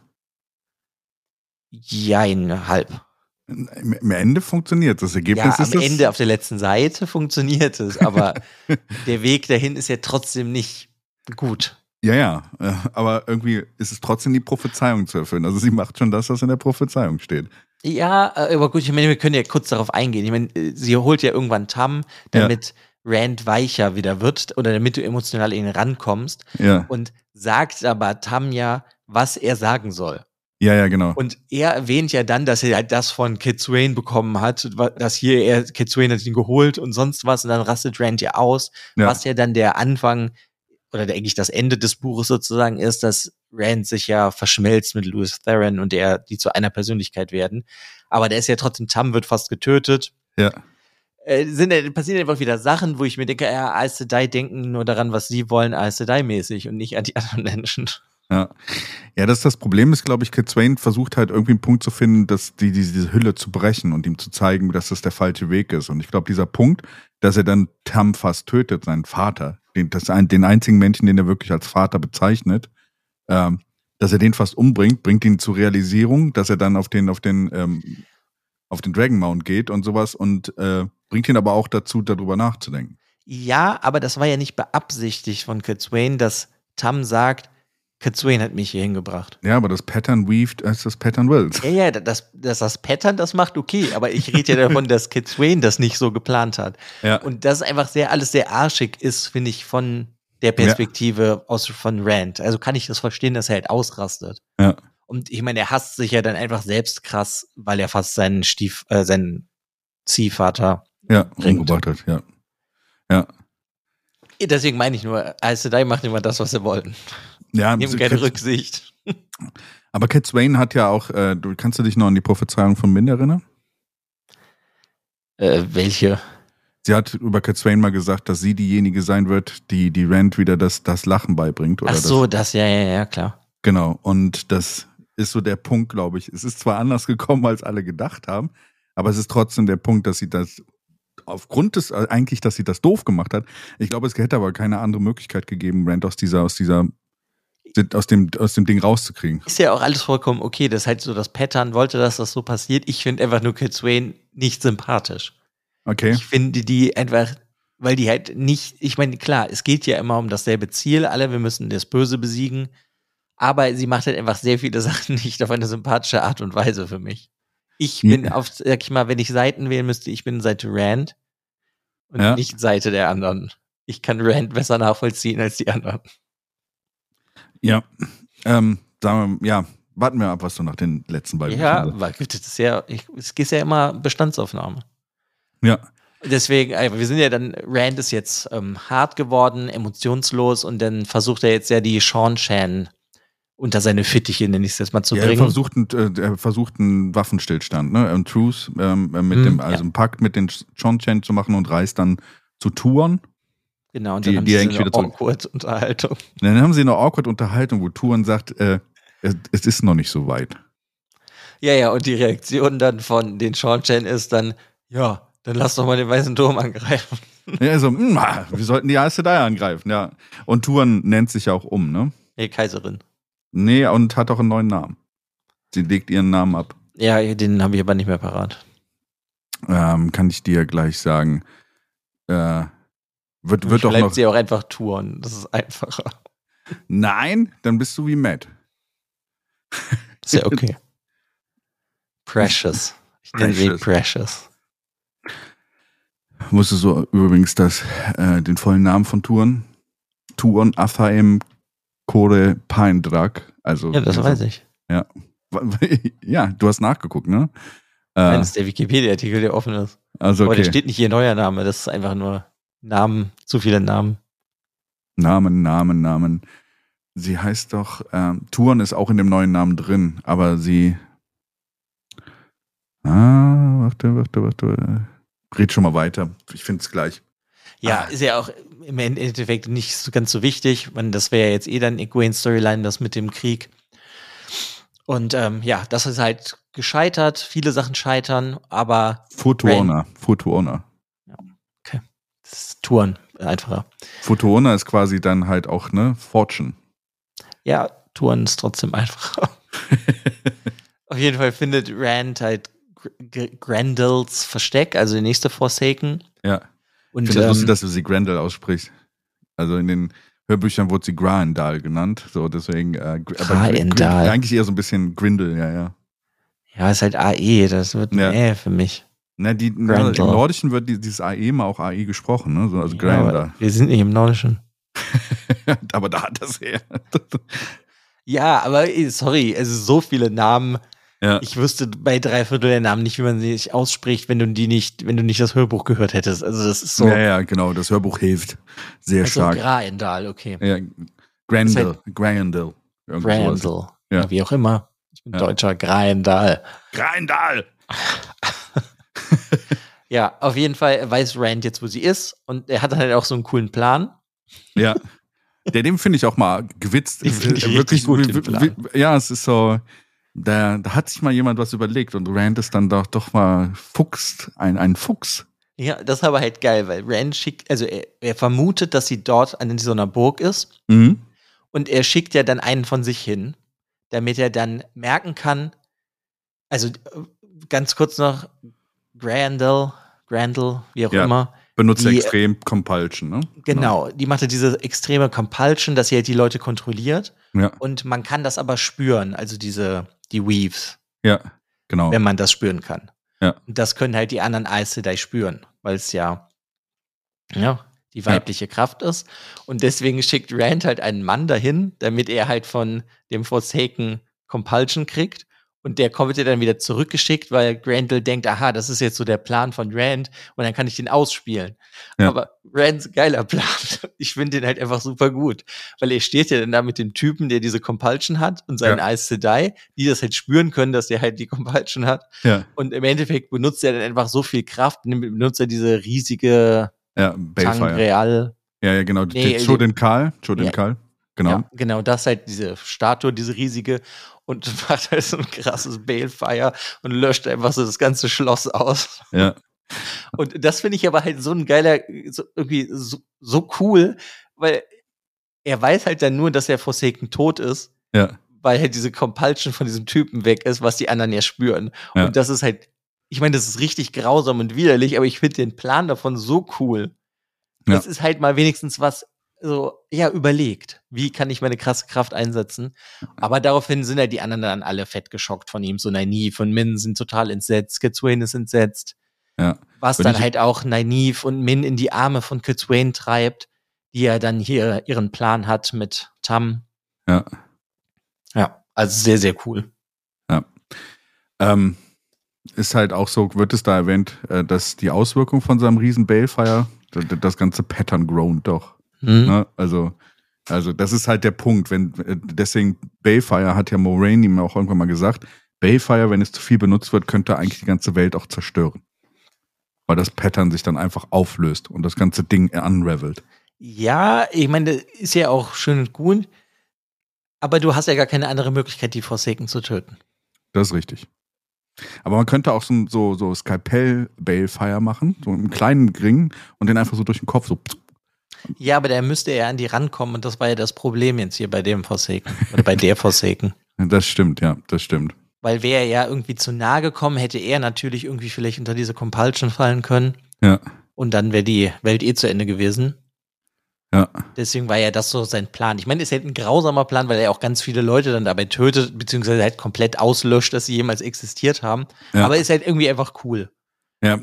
Speaker 3: Jein, halb.
Speaker 2: Im im Ende funktioniert das Ergebnis
Speaker 3: Ja, am
Speaker 2: ist das,
Speaker 3: Ende auf der letzten Seite funktioniert es, aber der Weg dahin ist ja trotzdem nicht gut.
Speaker 2: Ja, ja, äh, aber irgendwie ist es trotzdem die Prophezeiung zu erfüllen. Also sie macht schon das, was in der Prophezeiung steht.
Speaker 3: Ja, äh, aber gut, ich meine, wir können ja kurz darauf eingehen. Ich meine, äh, sie holt ja irgendwann Tam, damit Rand weicher wieder wird oder damit du emotional an ihn rankommst
Speaker 2: Ja,
Speaker 3: und sagt aber Tam ja, was er sagen soll.
Speaker 2: ja, ja, genau.
Speaker 3: Und er erwähnt ja dann, dass er halt das von Kid Swain bekommen hat, dass hier er, Kid Swain hat ihn geholt und sonst was und dann rastet Rand ja aus,
Speaker 2: Ja.
Speaker 3: was ja dann der Anfang oder der, eigentlich das Ende des Buches sozusagen ist, dass Rand sich ja verschmelzt mit Louis Theron und der, die zu einer Persönlichkeit werden. Aber der ist ja trotzdem Tam, wird fast getötet.
Speaker 2: Ja.
Speaker 3: Äh, sind, passieren einfach wieder Sachen, wo ich mir denke, ja, Aes Sedai denken nur daran, was sie wollen, Aes Sedai mäßig und nicht an die anderen Menschen.
Speaker 2: Ja. ja, das ist das Problem ist, glaube ich, Kid Swain versucht halt irgendwie einen Punkt zu finden, dass die, diese, diese Hülle zu brechen und ihm zu zeigen, dass das der falsche Weg ist. Und ich glaube, dieser Punkt, dass er dann Tam fast tötet, seinen Vater, den, das, den einzigen Menschen, den er wirklich als Vater bezeichnet, ähm, dass er den fast umbringt, bringt ihn zur Realisierung, dass er dann auf den, auf den, ähm, auf den Dragon Mount geht und sowas und äh, bringt ihn aber auch dazu, darüber nachzudenken.
Speaker 3: Ja, aber das war ja nicht beabsichtigt von Kid Swain, dass Tam sagt, Kid Swain hat mich hier hingebracht.
Speaker 2: Ja, aber das Pattern weaved, als das Pattern wills.
Speaker 3: Ja, ja, das, das, das Pattern, das macht okay, aber ich rede ja davon, dass Kid Swain das nicht so geplant hat.
Speaker 2: Ja.
Speaker 3: Und das einfach sehr, alles sehr arschig ist, finde ich, von der Perspektive aus von Rand. Also kann ich das verstehen, dass er halt ausrastet.
Speaker 2: Ja.
Speaker 3: Und ich meine, er hasst sich ja dann einfach selbst krass, weil er fast seinen Stief, äh, seinen Ziehvater.
Speaker 2: Ja,
Speaker 3: Bringt.
Speaker 2: umgebracht hat, ja. Ja.
Speaker 3: Deswegen meine ich nur, Aes Sedai macht immer das, was sie wollten.
Speaker 2: Ja,
Speaker 3: Nehmen keine
Speaker 2: Cat-
Speaker 3: Rücksicht.
Speaker 2: aber Cat Swain hat ja auch, äh, du kannst du dich noch an die Prophezeiung von Mind erinnern?
Speaker 3: Äh, welche?
Speaker 2: Sie hat über Cat Swain mal gesagt, dass sie diejenige sein wird, die die Rand wieder das, das Lachen beibringt. Oder
Speaker 3: Ach so, das, ja, ja, ja, klar.
Speaker 2: Das, genau. Und das ist so der Punkt, glaube ich. Es ist zwar anders gekommen, als alle gedacht haben, aber es ist trotzdem der Punkt, dass sie das aufgrund des, äh, eigentlich, dass sie das doof gemacht hat. Ich glaube, es hätte aber keine andere Möglichkeit gegeben, Rand aus dieser, aus dieser, aus dem, aus dem Ding rauszukriegen.
Speaker 3: Ist ja auch alles vollkommen okay. Das ist halt so das Pattern, wollte, dass das so passiert. Ich finde einfach nur Kid Swain nicht sympathisch.
Speaker 2: Okay.
Speaker 3: Ich finde die einfach, weil die halt nicht, ich meine, klar, es geht ja immer um dasselbe Ziel, alle, wir müssen das Böse besiegen. Aber sie macht halt einfach sehr viele Sachen nicht auf eine sympathische Art und Weise für mich. Ich bin auf, sag ich mal, wenn ich Seiten wählen müsste, ich bin Seite Rand und
Speaker 2: Ja.
Speaker 3: nicht Seite der anderen. Ich kann Rand besser nachvollziehen als die anderen.
Speaker 2: Ja. Ähm, wir, ja, warten wir ab, was du nach den letzten beiden
Speaker 3: Ja, weil das ist ja, ich, es ist ja immer Bestandsaufnahme.
Speaker 2: Ja.
Speaker 3: Deswegen, wir sind ja dann, Rand ist jetzt ähm, hart geworden, emotionslos und dann versucht er jetzt ja die Sean Shan unter seine Fittiche, nenne ich es jetzt mal zu
Speaker 2: ja, er
Speaker 3: bringen.
Speaker 2: versucht, einen, äh, er versucht einen Waffenstillstand, ne? Ein Truce ähm, äh, mit
Speaker 3: Hm,
Speaker 2: dem,
Speaker 3: ja.
Speaker 2: also einen Pakt mit den Chonchen zu machen und reist dann zu Tuon.
Speaker 3: genau, und
Speaker 2: die-
Speaker 3: dann haben
Speaker 2: die
Speaker 3: sie
Speaker 2: eigentlich
Speaker 3: eine
Speaker 2: wieder zurück-
Speaker 3: awkward Unterhaltung.
Speaker 2: Und dann haben sie eine awkward Unterhaltung, wo Tuon sagt, äh, es, es ist noch nicht so weit.
Speaker 3: Ja, ja, und die Reaktion dann von den Sean Shan ist dann, ja, dann lass doch mal den weißen Turm angreifen.
Speaker 2: Ja, also, mm, ah, wir sollten die Aes Sedai angreifen, ja. Und Tuon nennt sich ja auch um, ne?
Speaker 3: Nee, Kaiserin.
Speaker 2: Nee, und hat auch einen neuen Namen. Sie legt ihren Namen ab.
Speaker 3: Ja, den habe ich aber nicht mehr parat.
Speaker 2: Ähm, kann ich dir gleich sagen. Äh, wird, wird doch
Speaker 3: Bleibt
Speaker 2: noch.
Speaker 3: sie auch einfach touren. Das ist einfacher.
Speaker 2: Nein, dann bist du wie Matt.
Speaker 3: Ist ja okay. Precious. Ich nenne sie
Speaker 2: Precious. Wusstest du übrigens das, äh, den vollen Namen von Tuon? Tuon Athaim Kore Paindrak. Also,
Speaker 3: Ja, das weiß ich.
Speaker 2: Ja, du hast nachgeguckt, ne? Äh,
Speaker 3: Eines der Wikipedia-Artikel, der offen ist.
Speaker 2: also,
Speaker 3: Aber da
Speaker 2: okay.
Speaker 3: steht nicht ihr neuer Name, das ist einfach nur Namen, zu viele Namen.
Speaker 2: Namen, Namen, Namen. Sie heißt doch, ähm, Tuon ist auch in dem neuen Namen drin, aber sie. Ah, warte, warte, warte. Red schon mal weiter. Ich finde es gleich.
Speaker 3: Ja,
Speaker 2: Ah.
Speaker 3: ist ja auch im Endeffekt nicht so ganz so wichtig. Man, das wäre ja jetzt eh dann Egwene Storyline, das mit dem Krieg. Und ähm, ja, das ist halt gescheitert. Viele Sachen scheitern, aber
Speaker 2: Futuona. Futuona.
Speaker 3: das ist Touren einfacher.
Speaker 2: Futuona ist quasi dann halt auch, ne? Fortune.
Speaker 3: Ja, Touren ist trotzdem einfacher. Auf jeden Fall findet Rand halt Gr- Gr- Grendels Versteck, also die nächste Forsaken.
Speaker 2: Ja.
Speaker 3: Und
Speaker 2: Ich finde das
Speaker 3: ähm,
Speaker 2: lustig, dass du sie Grendel aussprichst. Also in den Hörbüchern wurde sie Graendal genannt. So, deswegen. Äh,
Speaker 3: Graendal.
Speaker 2: Eigentlich eher so ein bisschen Grindel, ja, ja.
Speaker 3: Ja, ist halt AE, das wird
Speaker 2: Ja.
Speaker 3: nee für mich.
Speaker 2: Na, die, na. Im Nordischen wird die- dieses AE mal auch AE gesprochen, ne? So, also
Speaker 3: Ja,
Speaker 2: Graendal.
Speaker 3: wir sind nicht im Nordischen.
Speaker 2: aber da hat das her.
Speaker 3: Ja, aber sorry, es ist so viele Namen.
Speaker 2: Ja.
Speaker 3: Ich wüsste bei drei Viertel der Namen nicht, wie man sie sich ausspricht, wenn du die nicht, wenn du nicht das Hörbuch gehört hättest. Also das ist so.
Speaker 2: ja, ja, genau. Das Hörbuch hilft sehr
Speaker 3: also
Speaker 2: stark.
Speaker 3: Graendal, okay.
Speaker 2: Ja, Grendel. Sowas.
Speaker 3: Grendel.
Speaker 2: Ja.
Speaker 3: Wie auch immer. Ich bin
Speaker 2: Ja.
Speaker 3: Deutscher, Graendal.
Speaker 2: Grendel!
Speaker 3: Ja, auf jeden Fall weiß Rand jetzt, wo sie ist. Und er hat halt auch so einen coolen Plan.
Speaker 2: Ja. Der, dem finde ich auch mal gewitzt.
Speaker 3: Den finde ich
Speaker 2: Äh,
Speaker 3: richtig gut,
Speaker 2: Ja, es ist so, da, da hat sich mal jemand was überlegt und Rand ist dann doch, doch mal Fuchs, ein, ein Fuchs.
Speaker 3: Ja, das ist aber halt geil, weil Rand schickt, also er, er vermutet, dass sie dort an so einer Burg ist.
Speaker 2: Mhm.
Speaker 3: Und er schickt ja dann einen von sich hin, damit er dann merken kann, also äh, ganz kurz noch, Grandel, Grandel, wie auch
Speaker 2: Ja.
Speaker 3: immer,
Speaker 2: Benutzt
Speaker 3: Die-
Speaker 2: extrem Compulsion, ne?
Speaker 3: genau, die machte diese extreme Compulsion, dass sie halt die Leute kontrolliert.
Speaker 2: Ja,
Speaker 3: Und man kann das aber spüren, also diese, die Weaves,
Speaker 2: ja, genau.
Speaker 3: wenn man das spüren kann.
Speaker 2: Ja.
Speaker 3: Und das können halt die anderen Aes Sedai spüren, weil es ja, ja, die weibliche Kraft ist. Und deswegen schickt Rand halt einen Mann dahin, damit er halt von dem Forsaken Compulsion kriegt. Und der kommt ja dann wieder zurückgeschickt, weil Grendel denkt, aha, das ist jetzt so der Plan von Rand und dann kann ich den ausspielen.
Speaker 2: Ja.
Speaker 3: Aber Rands geiler Plan. Ich finde den halt einfach super gut. Weil er steht ja dann da mit dem Typen, der diese Compulsion hat und seinen
Speaker 2: Ja.
Speaker 3: Aes Sedai, die das halt spüren können, dass der halt die Compulsion hat.
Speaker 2: ja,
Speaker 3: Und im Endeffekt benutzt er dann einfach so viel Kraft, benutzt er diese riesige
Speaker 2: ja, Balefire.
Speaker 3: Tangreal.
Speaker 2: Ja, ja, genau.
Speaker 3: Nee,
Speaker 2: Chodin
Speaker 3: Ja.
Speaker 2: Kal. Genau.
Speaker 3: Ja, genau, das halt diese Statue, diese riesige und macht halt so ein krasses Balefire und löscht einfach so das ganze Schloss aus.
Speaker 2: Ja,
Speaker 3: Und das finde ich aber halt so ein geiler, so, irgendwie so, so cool, weil er weiß halt dann nur, dass er Forsaken tot ist,
Speaker 2: ja,
Speaker 3: weil halt diese Compulsion von diesem Typen weg ist, was die anderen ja spüren.
Speaker 2: Ja.
Speaker 3: Und das ist halt, ich meine, das ist richtig grausam und widerlich, aber ich finde den Plan davon so cool.
Speaker 2: Ja.
Speaker 3: Das ist halt mal wenigstens was so, ja, überlegt. Wie kann ich meine krasse Kraft einsetzen? Aber daraufhin sind ja die anderen dann alle fett geschockt von ihm. So Nynaeve und Min sind total entsetzt, Kitswain ist entsetzt.
Speaker 2: ja.
Speaker 3: Was
Speaker 2: Wenn
Speaker 3: dann halt auch Nynaeve und Min in die Arme von Kitswain treibt, die ja dann hier ihren Plan hat mit Tam.
Speaker 2: Ja.
Speaker 3: Ja, also sehr, sehr cool.
Speaker 2: Ähm, ist halt auch so, wird es da erwähnt, äh, dass die Auswirkung von seinem riesen Balefire, das ganze Pattern grown doch.
Speaker 3: Hm?
Speaker 2: Ne? Also, also das ist halt der Punkt. Wenn, äh, deswegen, Balefire hat ja Moraine ihm auch irgendwann mal gesagt, Balefire, wenn es zu viel benutzt wird, könnte eigentlich die ganze Welt auch zerstören. Weil das Pattern sich dann einfach auflöst und das ganze Ding unravelt.
Speaker 3: Ja, ich meine, das ist ja auch schön und gut. Aber du hast ja gar keine andere Möglichkeit, die Forsaken zu töten.
Speaker 2: Das ist richtig. Aber man könnte auch so, so, so Skalpell-Balefire machen, so einen kleinen Ring und den einfach so durch den Kopf so.
Speaker 3: Ja, aber der müsste ja an die rankommen und das war ja das Problem jetzt hier bei dem Forsaken oder bei der Forsaken.
Speaker 2: Das stimmt, ja, das stimmt.
Speaker 3: Weil wäre er ja irgendwie zu nahe gekommen, hätte er natürlich irgendwie vielleicht unter diese Compulsion fallen können
Speaker 2: Ja,
Speaker 3: und dann wäre die Welt eh zu Ende gewesen.
Speaker 2: ja,
Speaker 3: Deswegen war ja das so sein Plan. Ich meine, es ist halt ein grausamer Plan, weil er auch ganz viele Leute dann dabei tötet, beziehungsweise halt komplett auslöscht, dass sie jemals existiert haben.
Speaker 2: Ja.
Speaker 3: Aber ist halt irgendwie einfach cool.
Speaker 2: ja.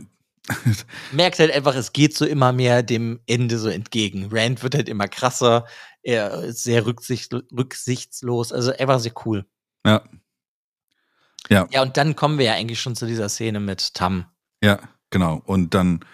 Speaker 3: Merkt halt einfach, es geht so immer mehr dem Ende so entgegen. Rand wird halt immer krasser, er ist sehr rücksicht, rücksichtslos, also einfach sehr cool.
Speaker 2: Ja. Ja.
Speaker 3: Ja, und dann kommen wir ja eigentlich schon zu dieser Szene mit Tam.
Speaker 2: Ja, genau. Und dann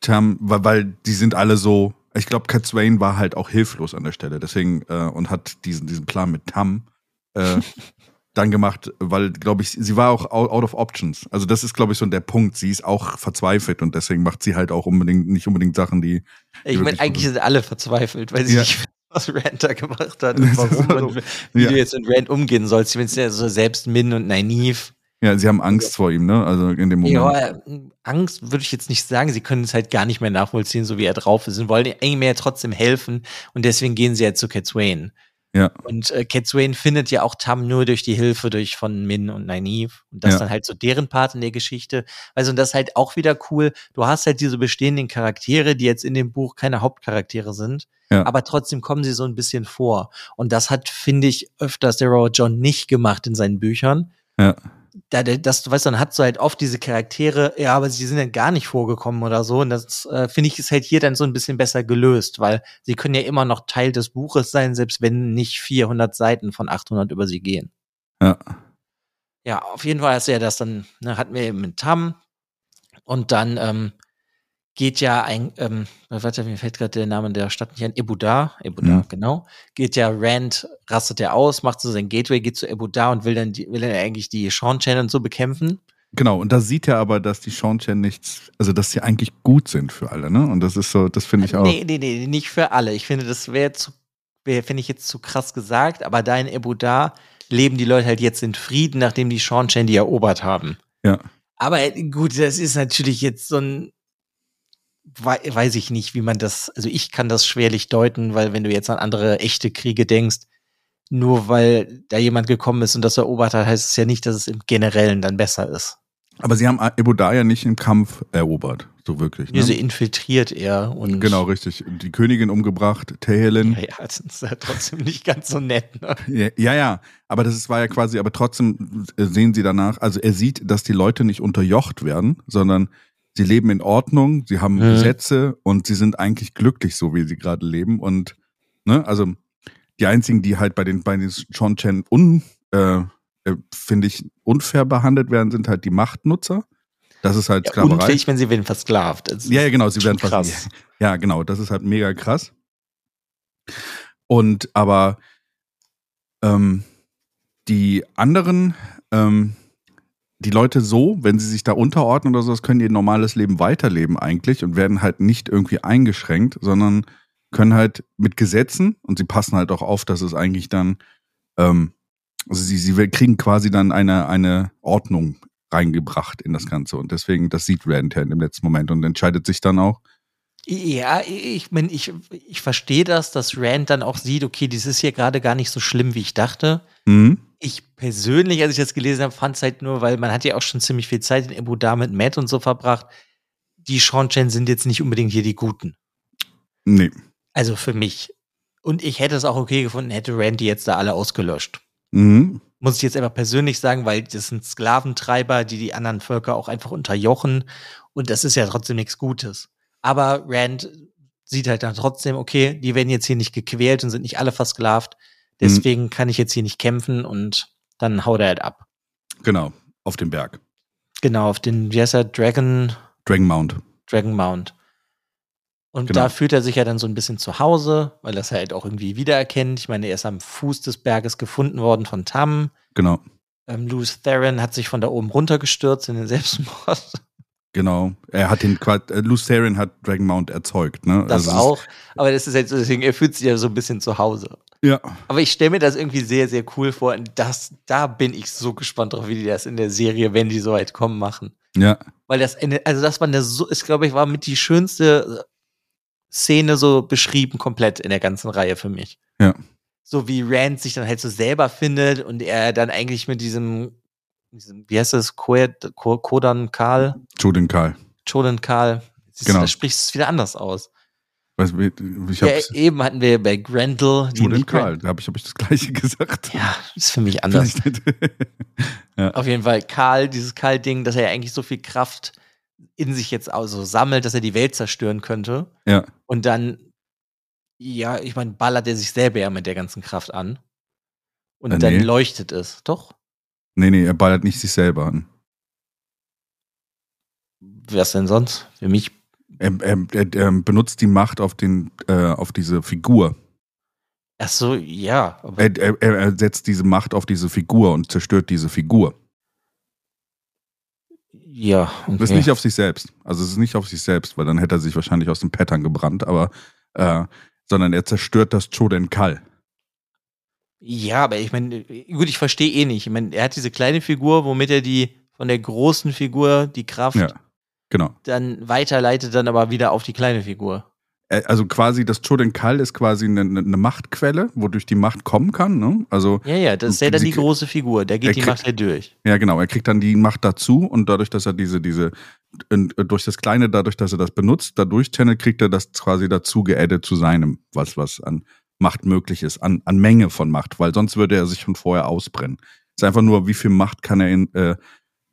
Speaker 2: Tam, weil, weil die sind alle so, ich glaube, Cat Swain war halt auch hilflos an der Stelle, deswegen, äh, und hat diesen, diesen Plan mit Tam äh, dann gemacht, weil, glaube ich, sie war auch out, of options. Also das ist, glaube ich, so der Punkt. Sie ist auch verzweifelt und deswegen macht sie halt auch unbedingt, nicht unbedingt Sachen, die.
Speaker 3: Ich meine, eigentlich sind alle verzweifelt, weil sie
Speaker 2: Ja.
Speaker 3: nicht was Rand da gemacht hat und warum
Speaker 2: Also,
Speaker 3: und wie
Speaker 2: ja.
Speaker 3: du jetzt mit Rand umgehen sollst. Wenn es ja so selbst Min und Nynaeve
Speaker 2: Ja, sie haben Angst vor ihm, ne? Also in dem Moment.
Speaker 3: Ja, Angst würde ich jetzt nicht sagen. Sie können es halt gar nicht mehr nachvollziehen, so wie er drauf ist. Und wollen ihm mehr trotzdem helfen. Und deswegen gehen sie halt zu Cat Swain.
Speaker 2: Ja.
Speaker 3: Und äh, Cat Swain findet ja auch Tam nur durch die Hilfe durch von Min und Nynaeve. Und das
Speaker 2: Ja.
Speaker 3: dann halt so deren Part in der Geschichte. Also, und das ist halt auch wieder cool. Du hast halt diese bestehenden Charaktere, die jetzt in dem Buch keine Hauptcharaktere sind.
Speaker 2: Ja.
Speaker 3: Aber trotzdem kommen sie so ein bisschen vor. Und das hat, finde ich, öfters der Robert John nicht gemacht in seinen Büchern.
Speaker 2: Ja.
Speaker 3: Da, das, du weißt, dann hat so halt oft diese Charaktere, ja, aber sie sind dann gar nicht vorgekommen oder so. Und das äh, finde ich ist halt hier dann so ein bisschen besser gelöst, weil sie können ja immer noch Teil des Buches sein, selbst wenn nicht 400 Seiten von 800 über sie gehen.
Speaker 2: Ja.
Speaker 3: Ja, auf jeden Fall ist ja das dann, ne, hatten wir eben mit Tam und dann ähm, geht ja ein, ähm, warte, mir fällt gerade der Name der Stadt nicht ein, Ebuda, Ebuda,
Speaker 2: Mhm.
Speaker 3: genau, geht ja Rand, rastet er aus, macht so sein Gateway, geht zu Ebuda und will dann, die, will dann eigentlich die Sean Chen und so bekämpfen.
Speaker 2: Genau, und da sieht er aber, dass die Sean Chen nichts, also dass sie eigentlich gut sind für alle, ne? Und das ist so, das finde ich auch.
Speaker 3: Nee, nee, nee, nicht für alle. Ich finde, das wäre zu, wär, finde ich jetzt zu krass gesagt, aber da in Ebuda leben die Leute halt jetzt in Frieden, nachdem die Sean Chen die erobert haben.
Speaker 2: Ja.
Speaker 3: Aber äh, gut, das ist natürlich jetzt so ein, weiß ich nicht, wie man das, also ich kann das schwerlich deuten, weil wenn du jetzt an andere echte Kriege denkst, nur weil da jemand gekommen ist und das erobert hat, heißt es ja nicht, dass es im Generellen dann besser ist.
Speaker 2: Aber sie haben Ebodar ja nicht im Kampf erobert, so wirklich.
Speaker 3: Ne?
Speaker 2: Ne?
Speaker 3: Sie infiltriert er und
Speaker 2: Genau, richtig. Die Königin umgebracht, Tehelin.
Speaker 3: Ja, ja, das ist ja trotzdem nicht ganz so nett. Ne?
Speaker 2: Ja, ja, ja, aber das war ja quasi, aber trotzdem äh, sehen sie danach, also er sieht, dass die Leute nicht unterjocht werden, sondern sie leben in Ordnung, sie haben
Speaker 3: Mhm.
Speaker 2: Gesetze und sie sind eigentlich glücklich, so wie sie gerade leben. Und, ne, also die einzigen, die halt bei den, bei den Sean Chen un, äh, äh, finde ich, unfair behandelt werden, sind halt die Machtnutzer. Das ist halt
Speaker 3: Ja,
Speaker 2: Sklaverei.
Speaker 3: unfähig, wenn sie werden versklavt. Das
Speaker 2: Ja, ja, genau, sie werden
Speaker 3: krass.
Speaker 2: Ja, genau, das ist halt mega krass. Und aber ähm, die anderen, ähm, die Leute so, wenn sie sich da unterordnen oder so, das können ihr normales Leben weiterleben eigentlich und werden halt nicht irgendwie eingeschränkt, sondern können halt mit Gesetzen und sie passen halt auch auf, dass es eigentlich dann, ähm, also sie, sie kriegen quasi dann eine, eine Ordnung reingebracht in das Ganze und deswegen, das sieht Rand ja im letzten Moment und entscheidet sich dann auch,
Speaker 3: Ja, ich meine, ich, ich verstehe das, dass Rand dann auch sieht, okay, das ist hier gerade gar nicht so schlimm, wie ich dachte.
Speaker 2: mhm,
Speaker 3: Ich persönlich, als ich das gelesen habe, fand es halt nur, weil man hat ja auch schon ziemlich viel Zeit in Ebuda mit Matt und so verbracht. Die Sean Chen sind jetzt nicht unbedingt hier die Guten.
Speaker 2: nee,
Speaker 3: Also für mich. Und ich hätte es auch okay gefunden, hätte Rand die jetzt da alle ausgelöscht.
Speaker 2: mhm,
Speaker 3: Muss ich jetzt einfach persönlich sagen, weil das sind Sklaventreiber, die die anderen Völker auch einfach unterjochen. Und das ist ja trotzdem nichts Gutes. Aber Rand sieht halt dann trotzdem, okay, die werden jetzt hier nicht gequält und sind nicht alle versklavt. Deswegen kann ich jetzt hier nicht kämpfen und dann haut er halt ab.
Speaker 2: genau, auf dem Berg.
Speaker 3: Genau, auf den, wie heißt er, Dragon,
Speaker 2: Dragon Mount.
Speaker 3: Dragon Mount. Und
Speaker 2: Genau.
Speaker 3: da fühlt er sich ja dann so ein bisschen zu Hause, weil das er halt auch irgendwie wiedererkennt. Ich meine, er ist am Fuß des Berges gefunden worden von Tam.
Speaker 2: Genau,
Speaker 3: Ähm, Louis Theron hat sich von da oben runtergestürzt in den Selbstmord.
Speaker 2: Genau. Er hat den, Qua- äh, Lucerian hat Dragon Mount erzeugt, ne?
Speaker 3: Das
Speaker 2: Also
Speaker 3: auch. Aber das ist halt so, deswegen, er fühlt sich ja so ein bisschen zu Hause.
Speaker 2: Ja,
Speaker 3: Aber ich stelle mir das irgendwie sehr, sehr cool vor. Und das, da bin ich so gespannt drauf, wie die das in der Serie, wenn die so weit kommen, machen.
Speaker 2: ja,
Speaker 3: Weil das eine, also das war eine so, ist, glaube ich, war mit die schönste Szene so beschrieben komplett in der ganzen Reihe für mich.
Speaker 2: Ja.
Speaker 3: So wie Rand sich dann halt so selber findet und er dann eigentlich mit diesem wie heißt das, Kodan Karl,
Speaker 2: Jodin Karl.
Speaker 3: Chodan Karl,
Speaker 2: Genau.
Speaker 3: da sprichst du es wieder anders aus.
Speaker 2: Weißt, du, ich
Speaker 3: Ja, eben hatten wir bei Grendel Liebe-
Speaker 2: Karl, da habe ich, hab ich das gleiche gesagt.
Speaker 3: Ja, ist für mich anders.
Speaker 2: Nicht.
Speaker 3: Auf jeden Fall Karl, dieses Karl-Ding, dass er ja eigentlich so viel Kraft in sich jetzt also sammelt, dass er die Welt zerstören könnte.
Speaker 2: ja,
Speaker 3: Und dann, ja, ich meine, ballert er sich selber ja mit der ganzen Kraft an. Und
Speaker 2: Äh,
Speaker 3: dann
Speaker 2: nee.
Speaker 3: leuchtet es. Doch?
Speaker 2: Nee, nee, er ballert nicht sich selber an.
Speaker 3: Was denn sonst? Für mich.
Speaker 2: Er, er, er, er benutzt die Macht auf, den, äh, auf diese Figur.
Speaker 3: Ach so, ja.
Speaker 2: Er, er, er setzt diese Macht auf diese Figur und zerstört diese Figur.
Speaker 3: ja, okay.
Speaker 2: Das ist nicht auf sich selbst. Also es ist nicht auf sich selbst, weil dann hätte er sich wahrscheinlich aus dem Pattern gebrannt, aber äh, sondern er zerstört das Choden Kal.
Speaker 3: Ja, aber ich meine, gut, ich verstehe eh nicht. Ich meine, er hat diese kleine Figur, womit er die von der großen Figur die Kraft
Speaker 2: Ja, genau.
Speaker 3: dann weiterleitet, dann aber wieder auf die kleine Figur.
Speaker 2: also quasi das Choden Kal ist quasi eine, eine Machtquelle, wodurch die Macht kommen kann. Ne? Also
Speaker 3: Ja, ja, das ist ja dann die große Figur. Der
Speaker 2: Er
Speaker 3: geht die
Speaker 2: krieg-
Speaker 3: Macht ja durch.
Speaker 2: ja, genau. Er kriegt dann die Macht dazu und dadurch, dass er diese, diese, äh, durch das Kleine, dadurch, dass er das benutzt, dadurch channelt, kriegt er das quasi dazu geaddet zu seinem, was, was an Macht möglich ist, an, an Menge von Macht, weil sonst würde er sich schon vorher ausbrennen. Es ist einfach nur, wie viel Macht kann er in, äh,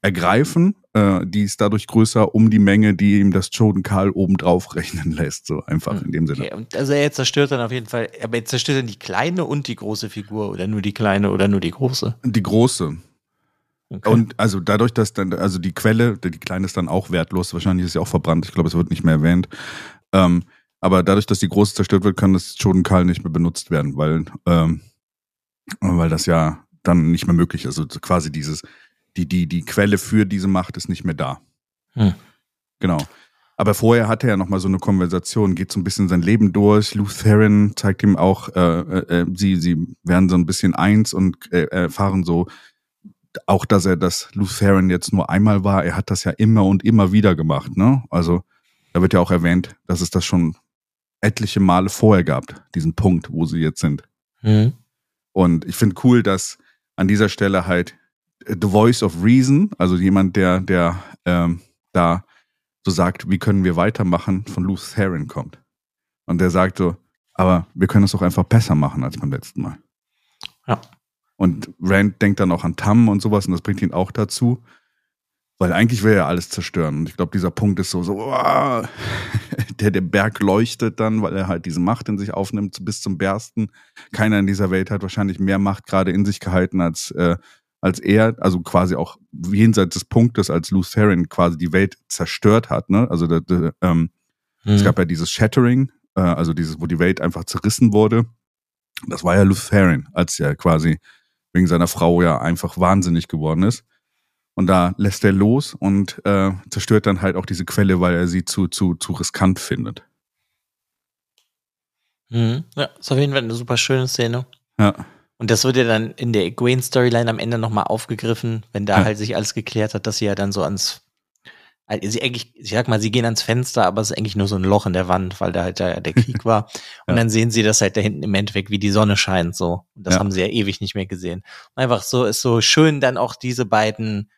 Speaker 2: ergreifen, äh, die ist dadurch größer um die Menge, die ihm das Choden Karl obendrauf rechnen lässt, so einfach in dem Sinne.
Speaker 3: Okay, und also er zerstört dann auf jeden Fall, aber er zerstört dann die kleine und die große Figur oder nur die kleine oder nur die große.
Speaker 2: Die große,
Speaker 3: Okay.
Speaker 2: Und also dadurch, dass dann, also die Quelle, die kleine ist dann auch wertlos, wahrscheinlich ist sie auch verbrannt, ich glaube, es wird nicht mehr erwähnt. Ähm, aber dadurch, dass die große zerstört wird, kann das Choden nicht mehr benutzt werden, weil, ähm, weil das ja dann nicht mehr möglich ist. Also quasi dieses, die, die, die Quelle für diese Macht ist nicht mehr da.
Speaker 3: Hm.
Speaker 2: Genau. Aber vorher hatte er ja nochmal so eine Konversation, geht so ein bisschen sein Leben durch. Lutheran zeigt ihm auch, äh, äh, sie, sie werden so ein bisschen eins und äh, erfahren so, auch dass er das Lutheran jetzt nur einmal war, er hat das ja immer und immer wieder gemacht, ne? Also da wird ja auch erwähnt, dass es das schon etliche Male vorher gab, diesen Punkt, wo sie jetzt sind.
Speaker 3: Mhm.
Speaker 2: Und ich finde cool, dass an dieser Stelle halt äh, The Voice of Reason, also jemand, der, der ähm, da so sagt, wie können wir weitermachen, von Lutheran kommt. Und der sagt so, aber wir können es doch einfach besser machen als beim letzten Mal.
Speaker 3: Ja.
Speaker 2: Und Rand denkt dann auch an Tam und sowas und das bringt ihn auch dazu. Weil eigentlich will er ja alles zerstören. Und ich glaube, dieser Punkt ist so, so wow, der, der Berg leuchtet dann, weil er halt diese Macht in sich aufnimmt bis zum Bersten. Keiner in dieser Welt hat wahrscheinlich mehr Macht gerade in sich gehalten als, äh, als er. Also quasi auch jenseits des Punktes, als Lutheran quasi die Welt zerstört hat. Ne? Also der, der, ähm,
Speaker 3: Mhm.
Speaker 2: es gab ja dieses Shattering, äh, also dieses, wo die Welt einfach zerrissen wurde. Das war ja Lutheran, als er quasi wegen seiner Frau ja einfach wahnsinnig geworden ist. Und da lässt er los und äh, zerstört dann halt auch diese Quelle, weil er sie zu, zu, zu riskant findet.
Speaker 3: Mhm. Ja, ist auf jeden Fall eine super schöne Szene.
Speaker 2: Ja,
Speaker 3: Und das wird ja dann in der Egwene-Storyline am Ende nochmal aufgegriffen, wenn da
Speaker 2: Ja.
Speaker 3: halt sich alles geklärt hat, dass sie ja dann so ans, also sie eigentlich, ich sag mal, sie gehen ans Fenster, aber es ist eigentlich nur so ein Loch in der Wand, weil da halt der, der Krieg war. Und
Speaker 2: Ja.
Speaker 3: dann sehen sie das halt da hinten im Endeffekt, wie die Sonne scheint, so. Und das
Speaker 2: Ja.
Speaker 3: haben sie ja ewig nicht mehr gesehen. Und einfach so, ist so schön dann auch diese beiden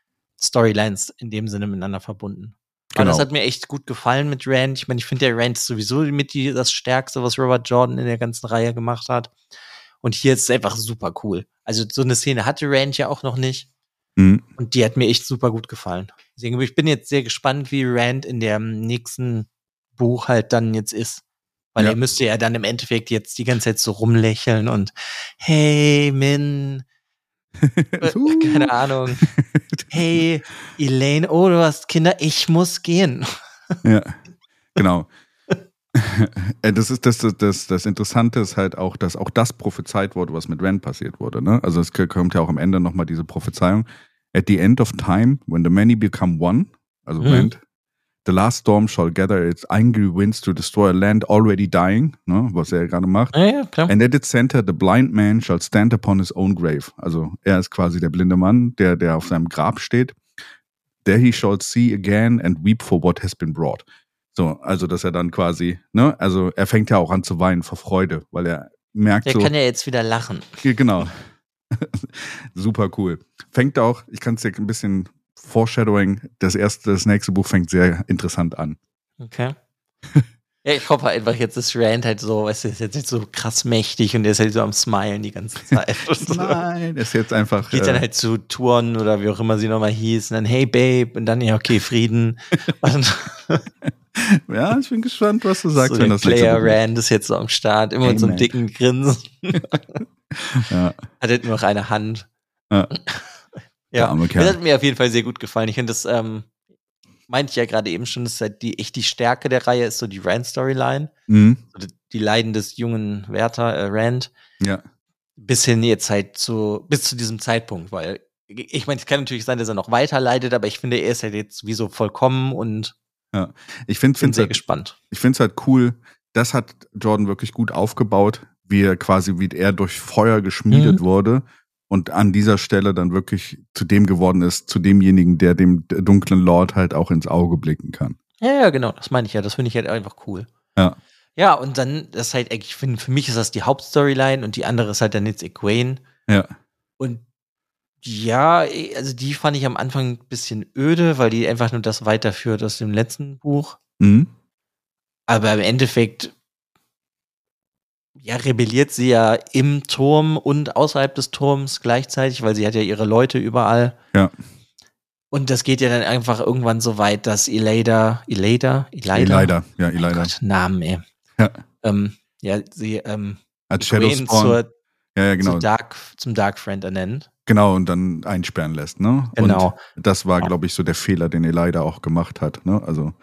Speaker 3: Storylines in dem Sinne miteinander verbunden. Aber das
Speaker 2: Genau.
Speaker 3: hat mir echt gut gefallen mit Rand. Ich meine, ich finde, der Rand ist sowieso mit die, das Stärkste, was Robert Jordan in der ganzen Reihe gemacht hat. Und hier ist es einfach super cool. Also so eine Szene hatte Rand ja auch noch nicht.
Speaker 2: mhm.
Speaker 3: Und die hat mir echt super gut gefallen. Deswegen ich bin jetzt sehr gespannt, wie Rand in dem nächsten Buch halt dann jetzt ist. Weil
Speaker 2: Ja.
Speaker 3: er müsste ja dann im Endeffekt jetzt die ganze Zeit so rumlächeln und hey, Min, äh, keine Ahnung. Hey, Elaine, oh, du hast Kinder, ich muss gehen.
Speaker 2: Ja, genau. Äh, Das ist das, das, das, das Interessante ist halt auch, dass auch das prophezeit wurde, was mit Rand passiert wurde. Ne? Also es kommt ja auch am Ende nochmal diese Prophezeiung. At the end of time, when the many become one, also
Speaker 3: Mhm.
Speaker 2: Rand, the last storm shall gather its angry winds to destroy a land already dying, ne? was er ja gerade macht.
Speaker 3: Ja, ja, klar.
Speaker 2: And at its center, the blind man shall stand upon his own grave. Also er ist quasi der blinde Mann, der, der auf seinem Grab steht. There he shall see again and weep for what has been brought. So, also dass er dann quasi, ne, also er fängt ja auch an zu weinen vor Freude, weil er merkt
Speaker 3: Der
Speaker 2: so,
Speaker 3: kann ja jetzt wieder lachen.
Speaker 2: Genau, super cool. Fängt auch, ich kann es dir ein bisschen Foreshadowing, das erste, das nächste Buch fängt sehr interessant an.
Speaker 3: Okay. Ja, ich hoffe einfach, jetzt ist Rand halt so, weißt du, ist jetzt nicht so krass mächtig und der ist halt so am Smilen die ganze Zeit.
Speaker 2: Nein, ist jetzt einfach.
Speaker 3: Geht dann
Speaker 2: äh,
Speaker 3: halt zu Touren oder wie auch immer sie nochmal hieß und dann, hey Babe, und dann, ja, okay, Frieden.
Speaker 2: Ja, ich bin gespannt, was du sagst,
Speaker 3: so
Speaker 2: wenn das
Speaker 3: Player. Rand ist jetzt so am Start, immer mit so einem dicken Grinsen.
Speaker 2: Ja,
Speaker 3: Hat halt nur noch eine Hand.
Speaker 2: Ja.
Speaker 3: Ja,
Speaker 2: arme
Speaker 3: das
Speaker 2: Kerl.
Speaker 3: hat mir auf jeden Fall sehr gut gefallen. Ich finde das, ähm, meinte ich ja gerade eben schon, das ist halt die, echt die Stärke der Reihe, ist so die Rand-Storyline.
Speaker 2: Mhm.
Speaker 3: Die- Leiden des jungen Werther, äh, Rand.
Speaker 2: Ja.
Speaker 3: bis hin jetzt halt zu, bis zu diesem Zeitpunkt, weil ich meine, es kann natürlich sein, dass er noch weiter leidet, aber ich finde, er ist halt jetzt wie so vollkommen und
Speaker 2: Ich finde
Speaker 3: bin
Speaker 2: es
Speaker 3: sehr
Speaker 2: halt,
Speaker 3: gespannt.
Speaker 2: ich find's halt cool, das hat Jordan wirklich gut aufgebaut, wie er quasi, wie er durch Feuer geschmiedet
Speaker 3: Mhm.
Speaker 2: wurde und an dieser Stelle dann wirklich zu dem geworden ist, zu demjenigen, der dem dunklen Lord halt auch ins Auge blicken kann.
Speaker 3: Ja, ja, genau, das meine ich ja, das finde ich halt einfach cool.
Speaker 2: Ja.
Speaker 3: Ja, und dann, das ist halt eigentlich, für, für mich ist das die Hauptstoryline und die andere ist halt dann jetzt Egwene.
Speaker 2: Ja.
Speaker 3: Und ja, also die fand ich am Anfang ein bisschen öde, weil die einfach nur das weiterführt aus dem letzten Buch.
Speaker 2: Mhm.
Speaker 3: Aber im Endeffekt, ja, rebelliert sie ja im Turm und außerhalb des Turms gleichzeitig, weil sie hat ja ihre Leute überall.
Speaker 2: Ja.
Speaker 3: Und das geht ja dann einfach irgendwann so weit, dass Elada, Elada, Elida,
Speaker 2: Elida, ja, Elida.
Speaker 3: Gott, Namen, ey.
Speaker 2: Ja.
Speaker 3: Ähm, ja, sie ähm,
Speaker 2: Als Shadowspawn.
Speaker 3: zur,
Speaker 2: Ja, ja, genau.
Speaker 3: zu Dark, zum Dark Friend ernennt.
Speaker 2: Genau, und dann einsperren lässt, ne?
Speaker 3: Genau.
Speaker 2: Und das war, glaube ich, so der Fehler, den Elida auch gemacht hat, ne? Also,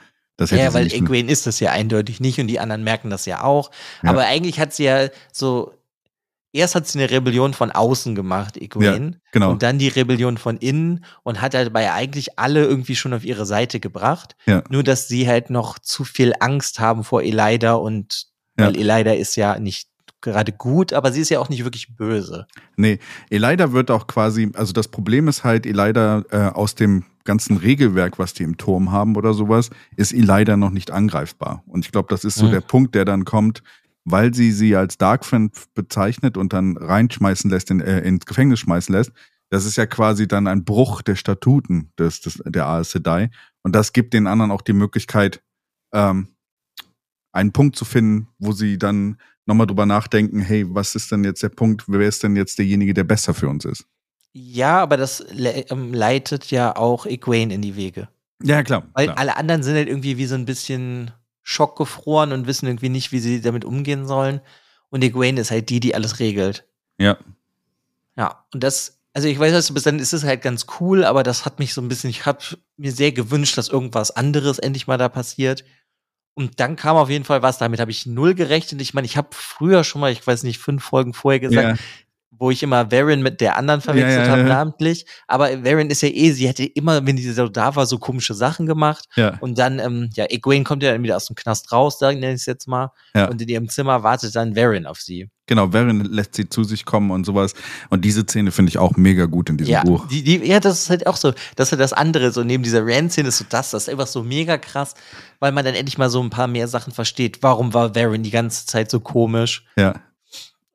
Speaker 3: Ja, ja, weil Egwene ist das ja eindeutig nicht und die anderen merken das ja auch.
Speaker 2: Ja.
Speaker 3: Aber eigentlich hat sie ja so, erst hat sie eine Rebellion von außen gemacht, Egwene,
Speaker 2: Genau.
Speaker 3: und dann die Rebellion von innen und hat dabei eigentlich alle irgendwie schon auf ihre Seite gebracht.
Speaker 2: Ja.
Speaker 3: Nur, dass sie halt noch zu viel Angst haben vor Elida und
Speaker 2: Ja.
Speaker 3: weil Elida ist ja nicht gerade gut, aber sie ist ja auch nicht wirklich böse.
Speaker 2: Nee, Elida wird auch quasi, also das Problem ist halt, Elida äh, aus dem ganzen Regelwerk, was die im Turm haben oder sowas, ist Elida noch nicht angreifbar. Und ich glaube, das ist so
Speaker 3: Mhm.
Speaker 2: der Punkt, der dann kommt, weil sie sie als Darkfriend bezeichnet und dann reinschmeißen lässt, in, äh, ins Gefängnis schmeißen lässt. Das ist ja quasi dann ein Bruch der Statuten des, des, der Aes Sedai. Und das gibt den anderen auch die Möglichkeit, ähm, einen Punkt zu finden, wo sie dann nochmal drüber nachdenken, hey, was ist denn jetzt der Punkt, wer ist denn jetzt derjenige, der besser für uns ist?
Speaker 3: Ja, aber das le ähm, leitet ja auch Egwene in die Wege.
Speaker 2: Ja, klar.
Speaker 3: Weil
Speaker 2: klar.
Speaker 3: alle anderen sind halt irgendwie wie so ein bisschen schockgefroren und wissen irgendwie nicht, wie sie damit umgehen sollen. Und Egwene ist halt die, die alles regelt.
Speaker 2: Ja,
Speaker 3: Ja, und das, also ich weiß, dass bis dann ist es halt ganz cool, aber das hat mich so ein bisschen, ich habe mir sehr gewünscht, dass irgendwas anderes endlich mal da passiert. Und dann kam auf jeden Fall was, damit habe ich null gerechnet. Ich meine, ich habe früher schon mal, ich weiß nicht, fünf Folgen vorher gesagt,
Speaker 2: ja,
Speaker 3: wo ich immer Varen mit der anderen verwechselt
Speaker 2: Ja, ja,
Speaker 3: habe,
Speaker 2: ja.
Speaker 3: namentlich. Aber Varen ist ja eh, sie hätte immer, wenn sie so da war, so komische Sachen gemacht.
Speaker 2: ja,
Speaker 3: Und dann, ähm, ja, Egwene kommt ja dann wieder aus dem Knast raus, da nenne ich es jetzt mal.
Speaker 2: Ja.
Speaker 3: Und in ihrem Zimmer wartet dann Varen auf sie.
Speaker 2: genau. Varen lässt sie zu sich kommen und sowas. Und diese Szene finde ich auch mega gut in diesem
Speaker 3: ja,
Speaker 2: Buch.
Speaker 3: Die, die, ja, das ist halt auch so, das ist halt das andere, so neben dieser Rand-Szene ist so das, das ist einfach so mega krass, weil man dann endlich mal so ein paar mehr Sachen versteht. Warum war Varen die ganze Zeit so komisch?
Speaker 2: Ja,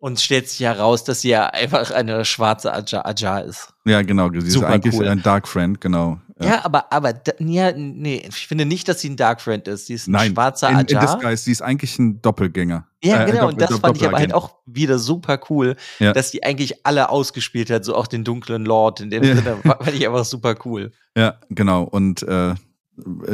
Speaker 3: Und stellt sich heraus, dass sie ja einfach eine schwarze Ajar, Ajar ist.
Speaker 2: ja, genau. Sie ist
Speaker 3: Super
Speaker 2: eigentlich
Speaker 3: cool.
Speaker 2: ein Dark Friend, genau.
Speaker 3: Ja, aber, aber, da- ja, nee, ich finde nicht, dass sie ein Dark Friend ist. Sie ist ein
Speaker 2: Nein,
Speaker 3: schwarzer
Speaker 2: in, in
Speaker 3: Ajar.
Speaker 2: Disguise, sie ist eigentlich ein Doppelgänger.
Speaker 3: Ja,
Speaker 2: Äh,
Speaker 3: genau. Und das fand ich aber halt auch wieder super cool,
Speaker 2: Ja.
Speaker 3: dass die eigentlich alle ausgespielt hat, so auch den dunklen Lord in dem
Speaker 2: Ja.
Speaker 3: Sinne. Fand ich einfach super cool.
Speaker 2: Ja, genau. Und äh,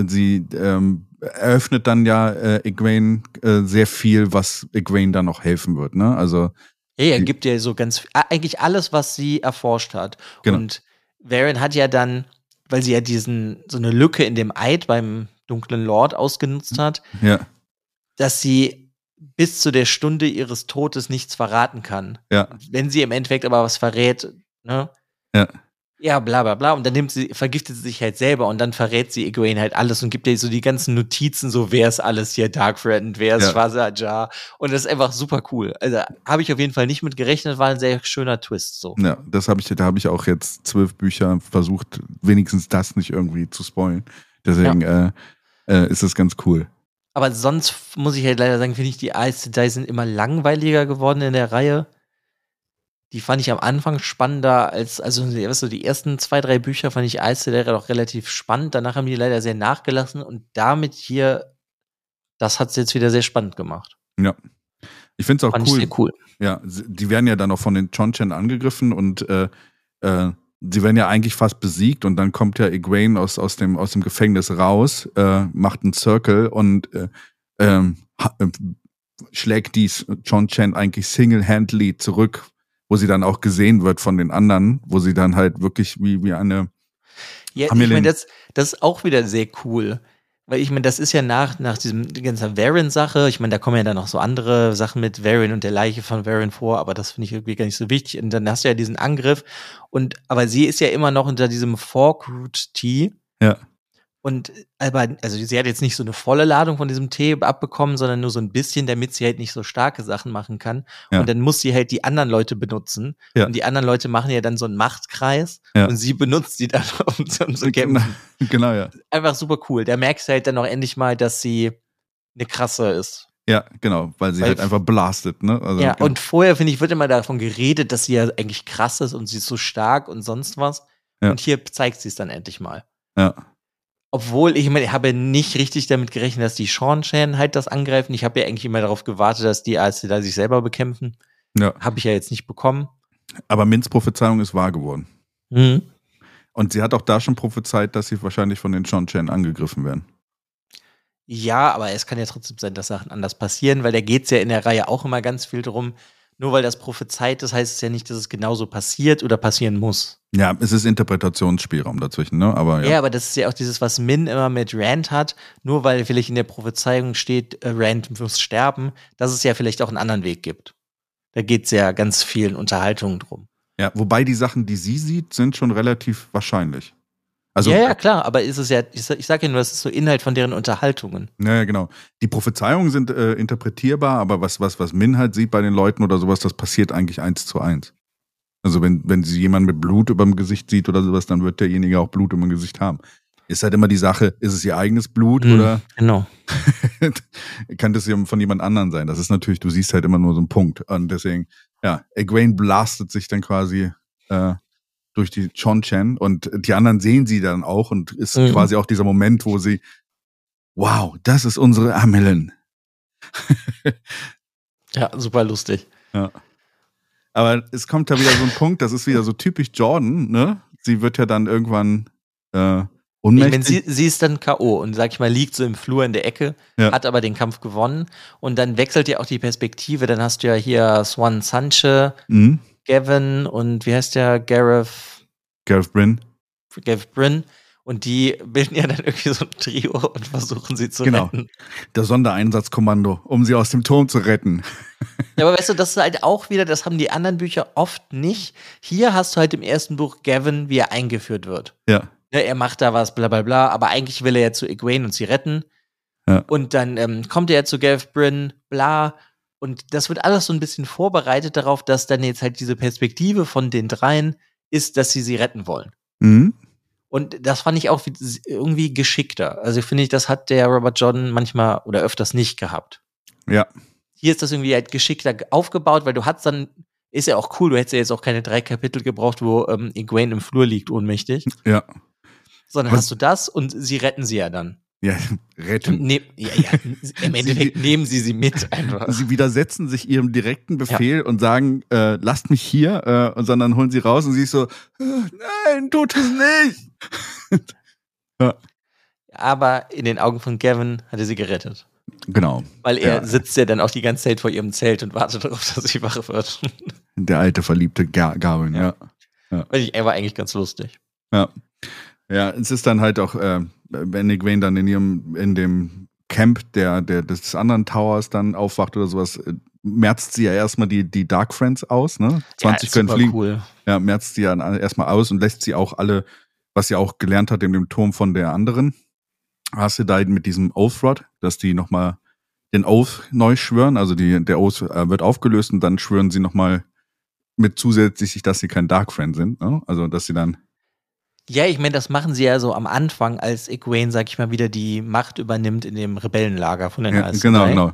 Speaker 2: sie ähm, eröffnet dann ja äh, Egwene äh, sehr viel, was Egwene dann noch helfen wird. Ne? Also
Speaker 3: Ja, er gibt ja so ganz, eigentlich alles, was sie erforscht hat.
Speaker 2: Genau.
Speaker 3: Und Varen hat ja dann, weil sie ja diesen, so eine Lücke in dem Eid beim dunklen Lord ausgenutzt hat,
Speaker 2: ja,
Speaker 3: dass sie bis zu der Stunde ihres Todes nichts verraten kann.
Speaker 2: ja,
Speaker 3: Wenn sie im Endeffekt aber was verrät, ne?
Speaker 2: Ja.
Speaker 3: Ja, bla bla bla. Und dann nimmt sie, vergiftet sie sich halt selber und dann verrät sie Egwene halt alles und gibt ihr so die ganzen Notizen, so wer ist alles hier Dark Friend, wer ist
Speaker 2: Ja.
Speaker 3: Schwarzer Jar. Und das ist einfach super cool. Also habe ich auf jeden Fall nicht mit gerechnet, war ein sehr schöner Twist so.
Speaker 2: ja. Das habe ich, da habe ich auch jetzt zwölf Bücher versucht, wenigstens das nicht irgendwie zu spoilen. Deswegen äh, äh, ist es ganz cool.
Speaker 3: Aber sonst muss ich halt leider sagen, finde ich, die Ice Sedai sind immer langweiliger geworden in der Reihe. Die fand ich am Anfang spannender als, also weißt du, die ersten zwei, drei Bücher fand ich Ice Sedai doch relativ spannend. Danach haben die leider sehr nachgelassen und damit hier, das hat es jetzt wieder sehr spannend gemacht.
Speaker 2: Ja. Ich finde es auch cool.
Speaker 3: cool.
Speaker 2: Ja, die werden ja dann auch von den Chonchen angegriffen und äh, äh, sie werden ja eigentlich fast besiegt und dann kommt ja Egwene aus, aus, dem, aus dem Gefängnis raus, äh, macht einen Circle und äh, ähm, äh, schlägt die Chonchen eigentlich single-handedly zurück, wo sie dann auch gesehen wird von den anderen, wo sie dann halt wirklich wie, wie eine
Speaker 3: Ja, ich meine, das, das ist auch wieder sehr cool. Weil ich meine, das ist ja nach, nach diesem die ganze Varen-Sache, ich meine, da kommen ja dann noch so andere Sachen mit Varen und der Leiche von Varen vor, aber das finde ich irgendwie gar nicht so wichtig. Und dann hast du ja diesen Angriff und, aber sie ist ja immer noch unter diesem Fork-Root-Tee.
Speaker 2: Ja.
Speaker 3: Und, aber, also sie hat jetzt nicht so eine volle Ladung von diesem Tee abbekommen, sondern nur so ein bisschen, damit sie halt nicht so starke Sachen machen kann.
Speaker 2: Ja.
Speaker 3: Und dann muss sie halt die anderen Leute benutzen.
Speaker 2: Ja.
Speaker 3: Und die anderen Leute machen ja dann so einen Machtkreis.
Speaker 2: Ja.
Speaker 3: Und sie benutzt die dann, um, um zu kämpfen.
Speaker 2: genau, ja.
Speaker 3: Einfach super cool. Da merkst du halt dann auch endlich mal, dass sie eine krasse ist.
Speaker 2: Ja, genau, weil sie
Speaker 3: Weil-
Speaker 2: halt einfach blastet, ne? Also,
Speaker 3: Ja,
Speaker 2: genau.
Speaker 3: und vorher, finde ich, wird immer davon geredet, dass sie ja eigentlich krass ist und sie ist so stark und sonst was. Und hier zeigt sie es dann endlich mal.
Speaker 2: ja.
Speaker 3: Obwohl, ich meine, ich habe nicht richtig damit gerechnet, dass die Sean Chan halt das angreifen. Ich habe ja eigentlich immer darauf gewartet, dass die ASC da sich selber bekämpfen.
Speaker 2: ja.
Speaker 3: Habe ich ja jetzt nicht bekommen.
Speaker 2: Aber Mins Prophezeiung ist wahr geworden.
Speaker 3: Mhm.
Speaker 2: Und sie hat auch da schon prophezeit, dass sie wahrscheinlich von den Sean Chen angegriffen werden.
Speaker 3: Ja, aber es kann ja trotzdem sein, dass Sachen anders passieren, weil da geht es ja in der Reihe auch immer ganz viel drum. Nur weil das prophezeit ist, heißt es ja nicht, dass es genauso passiert oder passieren muss.
Speaker 2: Ja, es ist Interpretationsspielraum dazwischen, ne? Aber
Speaker 3: Ja.
Speaker 2: ja.
Speaker 3: aber das ist ja auch dieses, was Min immer mit Rand hat. Nur weil vielleicht in der Prophezeiung steht, äh, Rand muss sterben, dass es ja vielleicht auch einen anderen Weg gibt. Da geht es ja ganz vielen Unterhaltungen drum.
Speaker 2: ja. Wobei die Sachen, die sie sieht, sind schon relativ wahrscheinlich. Also,
Speaker 3: ja, ja, klar, aber ist es ja, ich, sag- ich sage ja nur, das ist so Inhalt von deren Unterhaltungen.
Speaker 2: Ja, ja, genau. Die Prophezeiungen sind äh, interpretierbar, aber was, was, was Min halt sieht bei den Leuten oder sowas, das passiert eigentlich eins zu eins. Also wenn, wenn sie jemanden mit Blut über dem Gesicht sieht oder sowas, dann wird derjenige auch Blut über dem Gesicht haben. Ist halt immer die Sache, ist es ihr eigenes Blut
Speaker 3: Mhm.
Speaker 2: oder
Speaker 3: Genau.
Speaker 2: kann das ja von jemand anderen sein? Das ist natürlich, du siehst halt immer nur so einen Punkt. Und deswegen, ja, Egwene blastet sich dann quasi äh, durch die Chon Chen und die anderen sehen sie dann auch und ist
Speaker 3: Mhm.
Speaker 2: quasi auch dieser Moment, wo sie, wow, das ist unsere Amelin.
Speaker 3: Ja, super lustig.
Speaker 2: Aber es kommt da wieder so ein Punkt, das ist wieder so typisch Jordan, ne? Sie wird ja dann irgendwann äh,
Speaker 3: Ich
Speaker 2: unmächtig.
Speaker 3: meine, sie, sie ist dann K.O. und sag ich mal, liegt so im Flur in der Ecke,
Speaker 2: Ja.
Speaker 3: hat aber den Kampf gewonnen. Und dann wechselt ja auch die Perspektive. Dann hast du ja hier Swan Sanche,
Speaker 2: mhm.
Speaker 3: Gavin und wie heißt der? Gareth,
Speaker 2: Gareth Bryn.
Speaker 3: Gareth Bryn. Und die bilden ja dann irgendwie so ein Trio und versuchen sie zu
Speaker 2: Genau.
Speaker 3: retten.
Speaker 2: Der Sondereinsatzkommando, um sie aus dem Turm zu retten.
Speaker 3: Ja, aber weißt du, das ist halt auch wieder, das haben die anderen Bücher oft nicht. Hier hast du halt im ersten Buch Gavin, wie er eingeführt wird.
Speaker 2: Ja.
Speaker 3: Ne, er macht da was, bla bla bla, aber eigentlich will er ja zu Egwene und sie retten.
Speaker 2: Ja.
Speaker 3: Und dann ähm, kommt er ja zu Gareth Bryn, bla. Und das wird alles so ein bisschen vorbereitet darauf, dass dann jetzt halt diese Perspektive von den dreien ist, dass sie sie retten wollen.
Speaker 2: Mhm.
Speaker 3: Und das fand ich auch wie- irgendwie geschickter. Also finde ich, das hat der Robert Jordan manchmal oder öfters nicht gehabt.
Speaker 2: Ja.
Speaker 3: Hier ist das irgendwie halt geschickter aufgebaut, weil du hast dann, ist ja auch cool, du hättest ja jetzt auch keine drei Kapitel gebraucht, wo ähm, Egwene im Flur liegt, ohnmächtig.
Speaker 2: Ja.
Speaker 3: Sondern
Speaker 2: Was-
Speaker 3: hast du das und sie retten sie ja dann.
Speaker 2: Ja, retten.
Speaker 3: ne ja, ja, im Endeffekt nehmen sie sie mit einfach.
Speaker 2: Sie widersetzen sich ihrem direkten Befehl und sagen, äh, lasst mich hier, äh, und sondern holen sie raus und sie ist so, äh, nein, tut es nicht.
Speaker 3: Aber in den Augen von Gavin hat er sie gerettet.
Speaker 2: Genau.
Speaker 3: Weil er
Speaker 2: Ja.
Speaker 3: sitzt ja dann auch die ganze Zeit vor ihrem Zelt und wartet darauf, dass sie wach wird.
Speaker 2: Der alte verliebte Ga Gavin, ja.
Speaker 3: Weil ich, er war eigentlich ganz lustig.
Speaker 2: Ja. Ja, es ist dann halt auch, äh, wenn Egwene dann in ihrem, in dem Camp der, der, des anderen Towers dann aufwacht oder sowas, äh, merzt sie ja erstmal die, die Dark Friends aus, ne? 20
Speaker 3: ja,
Speaker 2: können fliegen.
Speaker 3: cool.
Speaker 2: Ja, merzt sie ja erstmal aus und lässt sie auch alle, was sie auch gelernt hat in dem Turm von der anderen. Hast du da mit diesem Oath Rod, dass die nochmal den Oath neu schwören, also die, der Oath äh, wird aufgelöst und dann schwören sie nochmal mit zusätzlich, dass sie kein Dark Friend sind, ne? Also, dass sie dann,
Speaker 3: Ja, ich meine, das machen sie ja so am Anfang, als Egwene, sag ich mal, wieder die Macht übernimmt in dem Rebellenlager von den
Speaker 2: ja, genau, genau.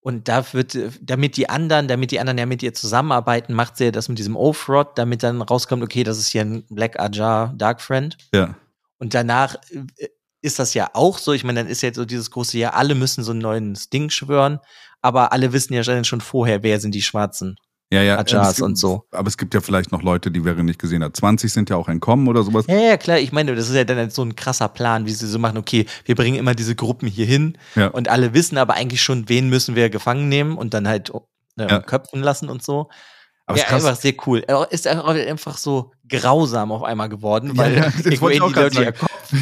Speaker 3: Und da wird, damit die anderen, damit die anderen ja mit ihr zusammenarbeiten, macht sie ja das mit diesem Oath-Rod, damit dann rauskommt, okay, das ist hier ein Black Ajar Dark Friend.
Speaker 2: Ja.
Speaker 3: Und danach äh, ist das ja auch so. Ich meine, dann ist ja so dieses große Ja, alle müssen so ein neues Ding schwören, aber alle wissen ja schon vorher, wer sind die Schwarzen.
Speaker 2: Ja, ja.
Speaker 3: Ajars
Speaker 2: gibt-
Speaker 3: und so.
Speaker 2: Aber es gibt ja vielleicht noch Leute, die Wäre nicht gesehen hat. 20 sind ja auch entkommen oder sowas.
Speaker 3: Ja, ja, klar, ich meine, das ist ja dann so ein krasser Plan, wie sie so machen, okay, wir bringen immer diese Gruppen hier hin
Speaker 2: Ja.
Speaker 3: und alle wissen aber eigentlich schon, wen müssen wir gefangen nehmen und dann halt äh,
Speaker 2: Ja.
Speaker 3: köpfen lassen und so.
Speaker 2: Aber
Speaker 3: ja, einfach sehr cool. Er ist einfach so grausam auf einmal geworden,
Speaker 2: Ja,
Speaker 3: weil
Speaker 2: ja, das wollte ich auch
Speaker 3: die Leute ja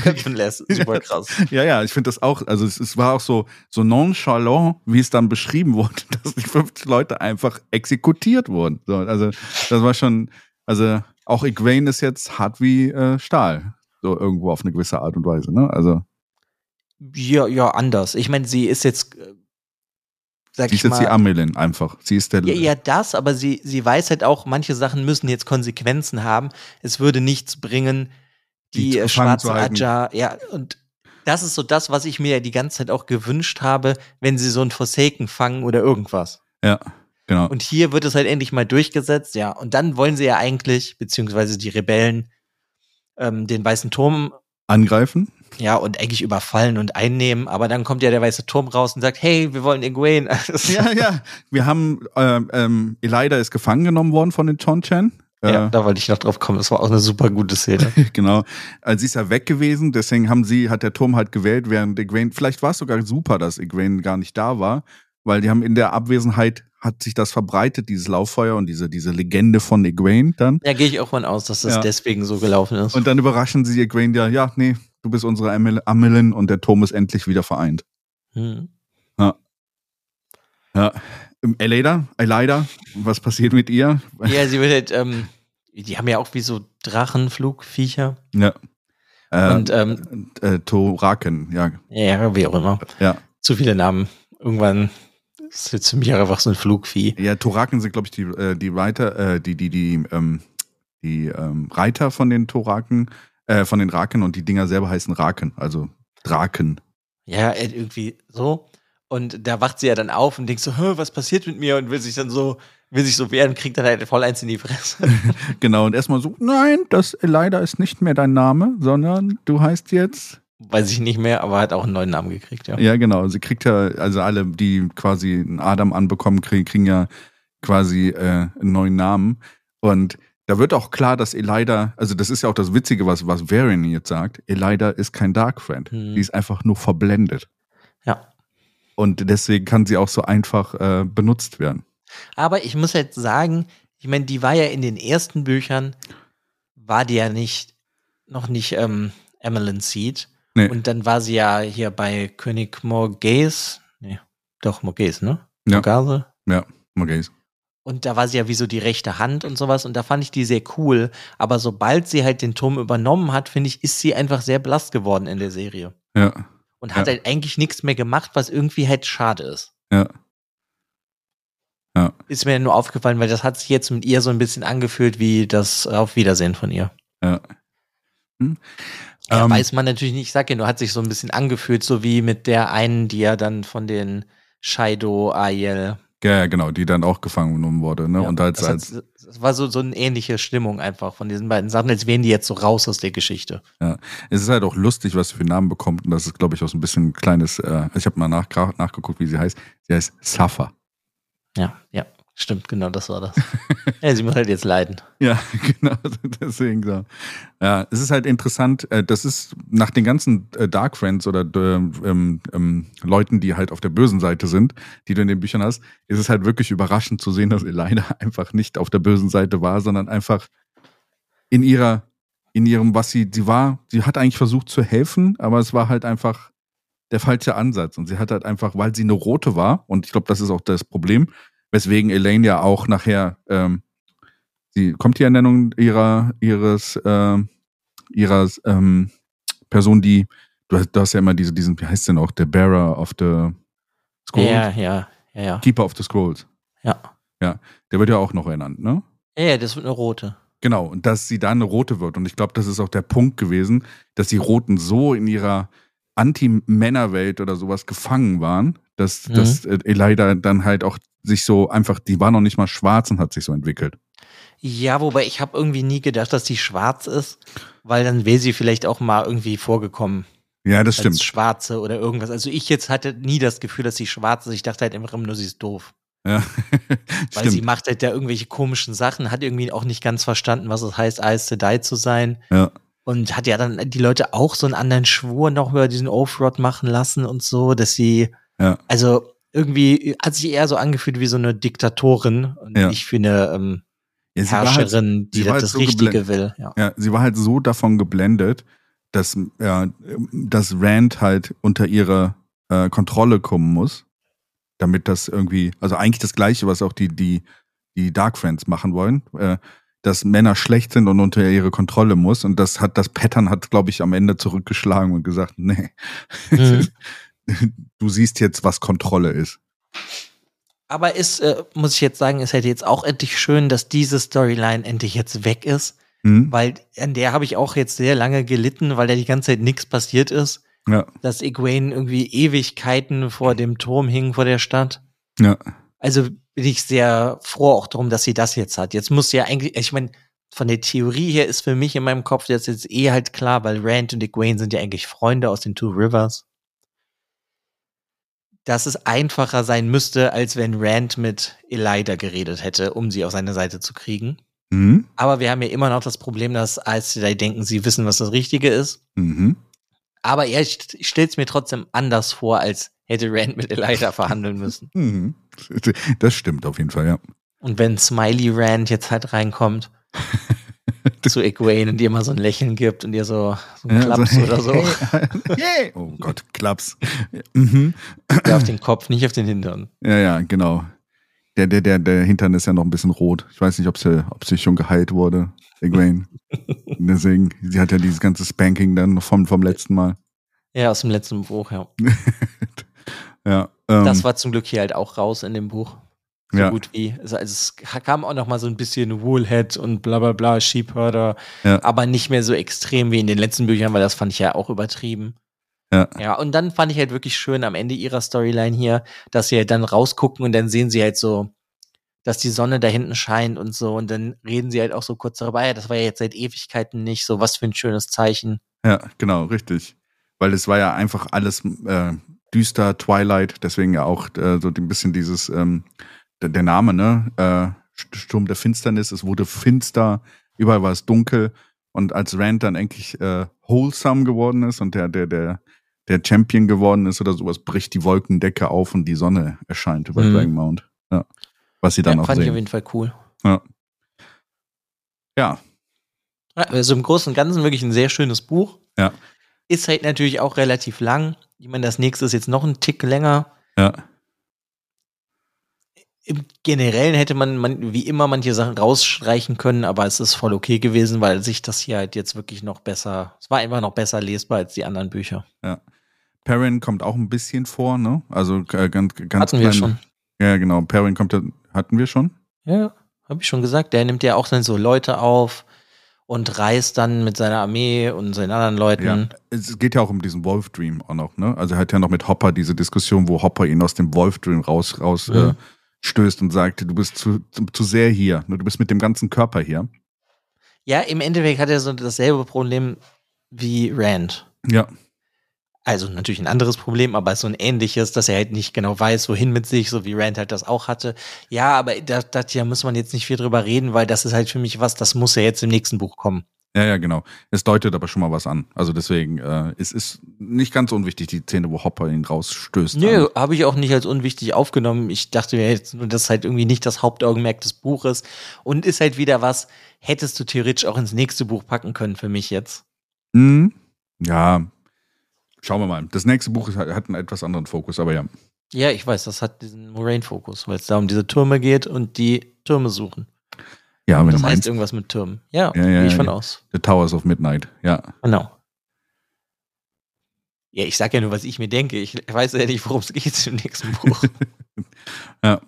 Speaker 3: köpfen lässt. Super krass.
Speaker 2: Ja, ja, ich finde das auch, also es, es war auch so, so nonchalant, wie es dann beschrieben wurde, dass die 50 Leute einfach exekutiert wurden. So, also das war schon, also auch Egwene ist jetzt hart wie äh, Stahl. So irgendwo auf eine gewisse Art und Weise, ne? Also
Speaker 3: Ja, ja, anders. Ich meine, sie ist jetzt, äh, sag
Speaker 2: sie
Speaker 3: ich
Speaker 2: ist jetzt
Speaker 3: mal,
Speaker 2: die Amelin einfach. Sie ist der
Speaker 3: Ja, ja, das, aber sie, sie weiß halt auch, manche Sachen müssen jetzt Konsequenzen haben. Es würde nichts bringen,
Speaker 2: Die
Speaker 3: die, äh, schwarze. Aja, ja, und das ist so das, was ich mir ja die ganze Zeit auch gewünscht habe, wenn sie so ein Forsaken fangen oder irgendwas.
Speaker 2: Ja, genau.
Speaker 3: Und hier wird es halt endlich mal durchgesetzt, ja. Und dann wollen sie ja eigentlich, beziehungsweise die Rebellen, ähm, den Weißen Turm,
Speaker 2: Angreifen?
Speaker 3: Ja, und eigentlich überfallen und einnehmen. Aber dann kommt ja der Weiße Turm raus und sagt, hey, wir wollen Egwene.
Speaker 2: Ja, ja. Wir haben, ähm, ähm, Elida ist gefangen genommen worden von den Chon-Chan.
Speaker 3: ja,
Speaker 2: Äh,
Speaker 3: da wollte ich noch drauf kommen. Das war auch eine super gute Szene.
Speaker 2: genau. Also sie ist ja weg gewesen, deswegen haben sie, hat der Turm halt gewählt, während Egwene, vielleicht war es sogar super, dass Egwene gar nicht da war, weil die haben in der Abwesenheit, hat sich das verbreitet, dieses Lauffeuer und diese, diese Legende von Egwene dann.
Speaker 3: Ja, gehe ich auch von aus, dass das
Speaker 2: Ja.
Speaker 3: deswegen so gelaufen ist.
Speaker 2: Und dann überraschen sie Egwene ja, ja, nee, du bist unsere Amel- Amelin und der Turm ist endlich wieder vereint.
Speaker 3: hm.
Speaker 2: Ja. Ähm, Elida, Elida, was passiert mit ihr?
Speaker 3: Ja, sie wird halt, ähm, die haben ja auch wie so Drachenflugviecher.
Speaker 2: Ja. Äh,
Speaker 3: Und ähm,
Speaker 2: äh, Toraken, ja,
Speaker 3: ja, wie auch immer.
Speaker 2: ja.
Speaker 3: Zu viele Namen. Irgendwann ist jetzt für mich einfach so ein Flugvieh.
Speaker 2: Ja, Toraken sind, glaube ich, die, äh, die Reiter, äh, die, die, die, ähm, die ähm, Reiter von den Toraken, äh, von den Raken und die Dinger selber heißen Raken, also Draken.
Speaker 3: Ja, irgendwie so. Und da wacht sie ja dann auf und denkt so, "Hä, was passiert mit mir? Und will sich dann so, will sich so wehren, kriegt dann halt voll eins in die Fresse.
Speaker 2: Genau, und erstmal so, nein, das leider ist nicht mehr dein Name, sondern du heißt jetzt.
Speaker 3: Weiß ich nicht mehr, aber hat auch einen neuen Namen gekriegt, ja.
Speaker 2: Ja, genau. Sie kriegt ja, also alle, die quasi einen Adam anbekommen, kriegen, kriegen ja quasi äh, einen neuen Namen. Und da wird auch klar, dass Elida, also das ist ja auch das Witzige, was, was Varian jetzt sagt, Elida ist kein Dark Friend.
Speaker 3: Hm.
Speaker 2: Die ist einfach nur verblendet.
Speaker 3: Ja.
Speaker 2: Und deswegen kann sie auch so einfach äh, benutzt werden.
Speaker 3: Aber ich muss jetzt sagen, ich meine, die war ja in den ersten Büchern, war die ja nicht, noch nicht ähm, Emmeline Seed.
Speaker 2: Nee.
Speaker 3: Und dann war sie ja hier bei König Morghese. Nee, doch, Morghese, ne?
Speaker 2: Ja.
Speaker 3: Morghese.
Speaker 2: Ja, okay.
Speaker 3: Und da war sie ja wie so die rechte Hand und sowas. Und da fand ich die sehr cool. Aber sobald sie halt den Turm übernommen hat, finde ich, ist sie einfach sehr blass geworden in der Serie.
Speaker 2: Ja,
Speaker 3: Und hat
Speaker 2: Ja.
Speaker 3: halt eigentlich nichts mehr gemacht, was irgendwie halt schade ist.
Speaker 2: ja. Ja,
Speaker 3: Ist mir nur aufgefallen, weil das hat sich jetzt mit ihr so ein bisschen angefühlt wie das Auf Wiedersehen von ihr.
Speaker 2: ja. Hm.
Speaker 3: Ja,
Speaker 2: Ähm,
Speaker 3: weiß man natürlich nicht. Ich sag ja nur, hat sich so ein bisschen angefühlt, so wie mit der einen, die ja dann von den Shaido Ayel.
Speaker 2: Ja, ja, genau, die dann auch gefangen genommen wurde. Ne?
Speaker 3: Ja,
Speaker 2: und als,
Speaker 3: das, hat,
Speaker 2: als
Speaker 3: das war so, so eine ähnliche Stimmung einfach von diesen beiden Sachen, als wären die jetzt so raus aus der Geschichte.
Speaker 2: Es ist halt auch lustig, was sie für Namen bekommt. Und das ist, glaube ich, auch so ein bisschen ein kleines. Äh, ich habe mal nach, nachgeguckt, wie sie heißt. Sie heißt Safa.
Speaker 3: Ja, ja, stimmt, genau, das war das. ja, sie muss halt jetzt leiden.
Speaker 2: Ja, genau. Deswegen so. Ja, es ist halt interessant. Äh, das ist nach den ganzen äh, Dark Friends oder äh, ähm, ähm, Leuten, die halt auf der bösen Seite sind, die du in den Büchern hast, ist es halt wirklich überraschend zu sehen, dass Elena einfach nicht auf der bösen Seite war, sondern einfach in ihrer, in ihrem, was sie, sie war, sie hat eigentlich versucht zu helfen, aber es war halt einfach der falsche Ansatz. Und sie hat halt einfach, weil sie eine rote war, und ich glaube, das ist auch das Problem, weswegen Elaine ja auch nachher, ähm, sie kommt die Ernennung ihrer, ihres, ähm, ihrer ähm, Person, die, du hast, du hast ja immer diese, diesen, wie heißt denn auch, der Bearer of the Scrolls?
Speaker 3: Ja, ja, ja, ja.
Speaker 2: Keeper of the Scrolls.
Speaker 3: Ja,
Speaker 2: Der wird ja auch noch ernannt, ne?
Speaker 3: ja, ja das wird eine rote.
Speaker 2: Genau, und dass sie dann eine Rote wird. Und ich glaube, das ist auch der Punkt gewesen, dass die Roten so in ihrer Anti-Männerwelt oder sowas gefangen waren, dass,
Speaker 3: Mhm.
Speaker 2: dass äh, Elida dann halt auch sich so einfach, die war noch nicht mal schwarz und hat sich so entwickelt.
Speaker 3: Ja, wobei ich habe irgendwie nie gedacht, dass die schwarz ist, weil dann wäre sie vielleicht auch mal irgendwie vorgekommen.
Speaker 2: Ja, das stimmt.
Speaker 3: Schwarze oder irgendwas. Also ich jetzt hatte nie das Gefühl, dass sie schwarz ist. Ich dachte halt immer nur, sie ist doof.
Speaker 2: Ja.
Speaker 3: Weil sie
Speaker 2: stimmt.
Speaker 3: macht halt da irgendwelche komischen Sachen, hat irgendwie auch nicht ganz verstanden, was es heißt, Eyes to Die zu sein.
Speaker 2: Ja.
Speaker 3: Und hat ja dann die Leute auch so einen anderen Schwur noch über diesen Oath-Rod machen lassen und so, dass sie,
Speaker 2: Ja.
Speaker 3: also irgendwie hat sich eher so angefühlt wie so eine Diktatorin und
Speaker 2: Ja.
Speaker 3: nicht wie eine ähm,
Speaker 2: Ja, sie war halt,
Speaker 3: Herrscherin, die
Speaker 2: sie war
Speaker 3: das,
Speaker 2: halt
Speaker 3: das
Speaker 2: so
Speaker 3: Richtige will. Ja.
Speaker 2: ja, sie war halt so davon geblendet, dass, ja, dass Rand halt unter ihre äh, Kontrolle kommen muss, damit das irgendwie, also eigentlich das Gleiche, was auch die, die, die Dark Friends machen wollen, äh, dass Männer schlecht sind und unter ihre Kontrolle muss. Und das hat, das Pattern hat, glaube ich, am Ende zurückgeschlagen und gesagt, nee,
Speaker 3: Mhm.
Speaker 2: du siehst jetzt, was Kontrolle ist.
Speaker 3: Aber ist, äh, muss ich jetzt sagen, ist halt jetzt auch endlich schön, dass diese Storyline endlich jetzt weg ist.
Speaker 2: Hm?
Speaker 3: Weil an der habe ich auch jetzt sehr lange gelitten, weil da die ganze Zeit nichts passiert ist.
Speaker 2: Ja.
Speaker 3: dass Egwene irgendwie Ewigkeiten vor dem Turm hing, vor der Stadt.
Speaker 2: Ja.
Speaker 3: Also bin ich sehr froh auch darum, dass sie das jetzt hat. Jetzt muss ja eigentlich, ich meine, von der Theorie her ist für mich in meinem Kopf jetzt, jetzt eh halt klar, weil Rand und Egwene sind ja eigentlich Freunde aus den Two Rivers. Dass es einfacher sein müsste, als wenn Rand mit Elida geredet hätte, um sie auf seine Seite zu kriegen.
Speaker 2: Mhm.
Speaker 3: Aber wir haben ja immer noch das Problem, dass Aes Sedai denken, sie wissen, was das Richtige ist.
Speaker 2: Mhm.
Speaker 3: Aber er st stellt es mir trotzdem anders vor, als hätte Rand mit Elida verhandeln müssen.
Speaker 2: Mhm. Das stimmt auf jeden Fall, ja.
Speaker 3: Und wenn Smiley Rand jetzt halt reinkommt zu Egwene und ihr mal so ein Lächeln gibt und ihr so, so einen
Speaker 2: Ja,
Speaker 3: Klaps oder so,
Speaker 2: Hey. Oh Gott, Klaps. Mhm.
Speaker 3: der auf den Kopf, nicht auf den Hintern.
Speaker 2: Ja, ja, genau. Der, der, der, der Hintern ist ja noch ein bisschen rot. Ich weiß nicht, ob sie, ob sie schon geheilt wurde, Egwene. Deswegen, sie hat ja dieses ganze Spanking dann vom, vom letzten Mal.
Speaker 3: Ja, aus dem letzten Buch, ja.
Speaker 2: Ja. Ähm,
Speaker 3: Das war zum Glück hier halt auch raus in dem Buch. So
Speaker 2: Ja.
Speaker 3: gut wie. Also, es kam auch noch mal so ein bisschen Woolhead und bla bla bla, Sheepherder,
Speaker 2: Ja.
Speaker 3: aber nicht mehr so extrem wie in den letzten Büchern, weil das fand ich ja auch übertrieben.
Speaker 2: Ja.
Speaker 3: Ja, und dann fand ich halt wirklich schön am Ende ihrer Storyline hier, dass sie halt dann rausgucken und dann sehen sie halt so, dass die Sonne da hinten scheint und so und dann reden sie halt auch so kurz darüber, ja, das war ja jetzt seit Ewigkeiten nicht, so was für ein schönes Zeichen.
Speaker 2: Ja, genau, richtig. Weil es war ja einfach alles äh, düster, Twilight, deswegen ja auch äh, so ein bisschen dieses, ähm, der, Name, ne? Äh, Sturm der Finsternis, es wurde finster, überall war es dunkel. Und als Rand dann endlich äh, wholesome geworden ist und der, der, der, der Champion geworden ist oder sowas, bricht die Wolkendecke auf und die Sonne erscheint über
Speaker 3: Mhm.
Speaker 2: Dragonmount. Ja. Was sie dann
Speaker 3: ja,
Speaker 2: auch
Speaker 3: fand ich auf
Speaker 2: sehen.
Speaker 3: jeden Fall cool.
Speaker 2: Ja.
Speaker 3: Ja, Also im Großen und Ganzen wirklich ein sehr schönes Buch.
Speaker 2: Ja.
Speaker 3: Ist halt natürlich auch relativ lang. Ich meine, das nächste ist jetzt noch ein Tick länger.
Speaker 2: Ja.
Speaker 3: Im Generellen hätte man, man wie immer manche Sachen rausstreichen können, aber es ist voll okay gewesen, weil sich das hier halt jetzt wirklich noch besser, es war einfach noch besser lesbar als die anderen Bücher.
Speaker 2: Perrin kommt auch ein bisschen vor, ne? Also äh, ganz, ganz
Speaker 3: Hatten wir
Speaker 2: klein-
Speaker 3: schon.
Speaker 2: Ja, genau. Perrin kommt, ja- hatten wir schon?
Speaker 3: Ja, habe ich schon gesagt. Der nimmt ja auch dann so Leute auf und reist dann mit seiner Armee und seinen anderen Leuten.
Speaker 2: Ja. Es geht ja auch um diesen Wolf Dream auch noch, ne? Also er hat ja noch mit Hopper diese Diskussion, wo Hopper ihn aus dem Wolf Dream raus, raus
Speaker 3: Mhm.
Speaker 2: äh, stößt und sagt, du bist zu, zu, zu sehr hier, ne? du bist mit dem ganzen Körper hier.
Speaker 3: Ja, im Endeffekt hat er so dasselbe Problem wie Rand.
Speaker 2: Ja,
Speaker 3: Also natürlich ein anderes Problem, aber so ein ähnliches, dass er halt nicht genau weiß, wohin mit sich, so wie Rand halt das auch hatte. Ja, aber da, da muss man jetzt nicht viel drüber reden, weil das ist halt für mich was, das muss ja jetzt im nächsten Buch kommen.
Speaker 2: Ja, ja, genau. Es deutet aber schon mal was an. Also deswegen, äh, es ist nicht ganz unwichtig, die Szene, wo Hopper ihn rausstößt.
Speaker 3: Nö, habe ich auch nicht als unwichtig aufgenommen. Ich dachte mir jetzt nur, das ist halt irgendwie nicht das Hauptaugenmerk des Buches und ist halt wieder was, hättest du theoretisch auch ins nächste Buch packen können für mich jetzt.
Speaker 2: Mhm. Ja, schauen wir mal. Das nächste Buch ist, hat einen etwas anderen Fokus, aber ja.
Speaker 3: Ja, ich weiß, das hat diesen Moraine-Fokus, weil es da um diese Türme geht und die Türme suchen.
Speaker 2: Ja, wenn
Speaker 3: Das
Speaker 2: du
Speaker 3: heißt
Speaker 2: meinst,
Speaker 3: irgendwas mit Türmen. Ja,
Speaker 2: Ja, ja,
Speaker 3: gehe ich von
Speaker 2: ja.
Speaker 3: aus.
Speaker 2: The Towers of Midnight, ja.
Speaker 3: Genau. Ja, ich sag ja nur, was ich mir denke. Ich weiß ja nicht, worum es geht im nächsten Buch.
Speaker 2: Ja.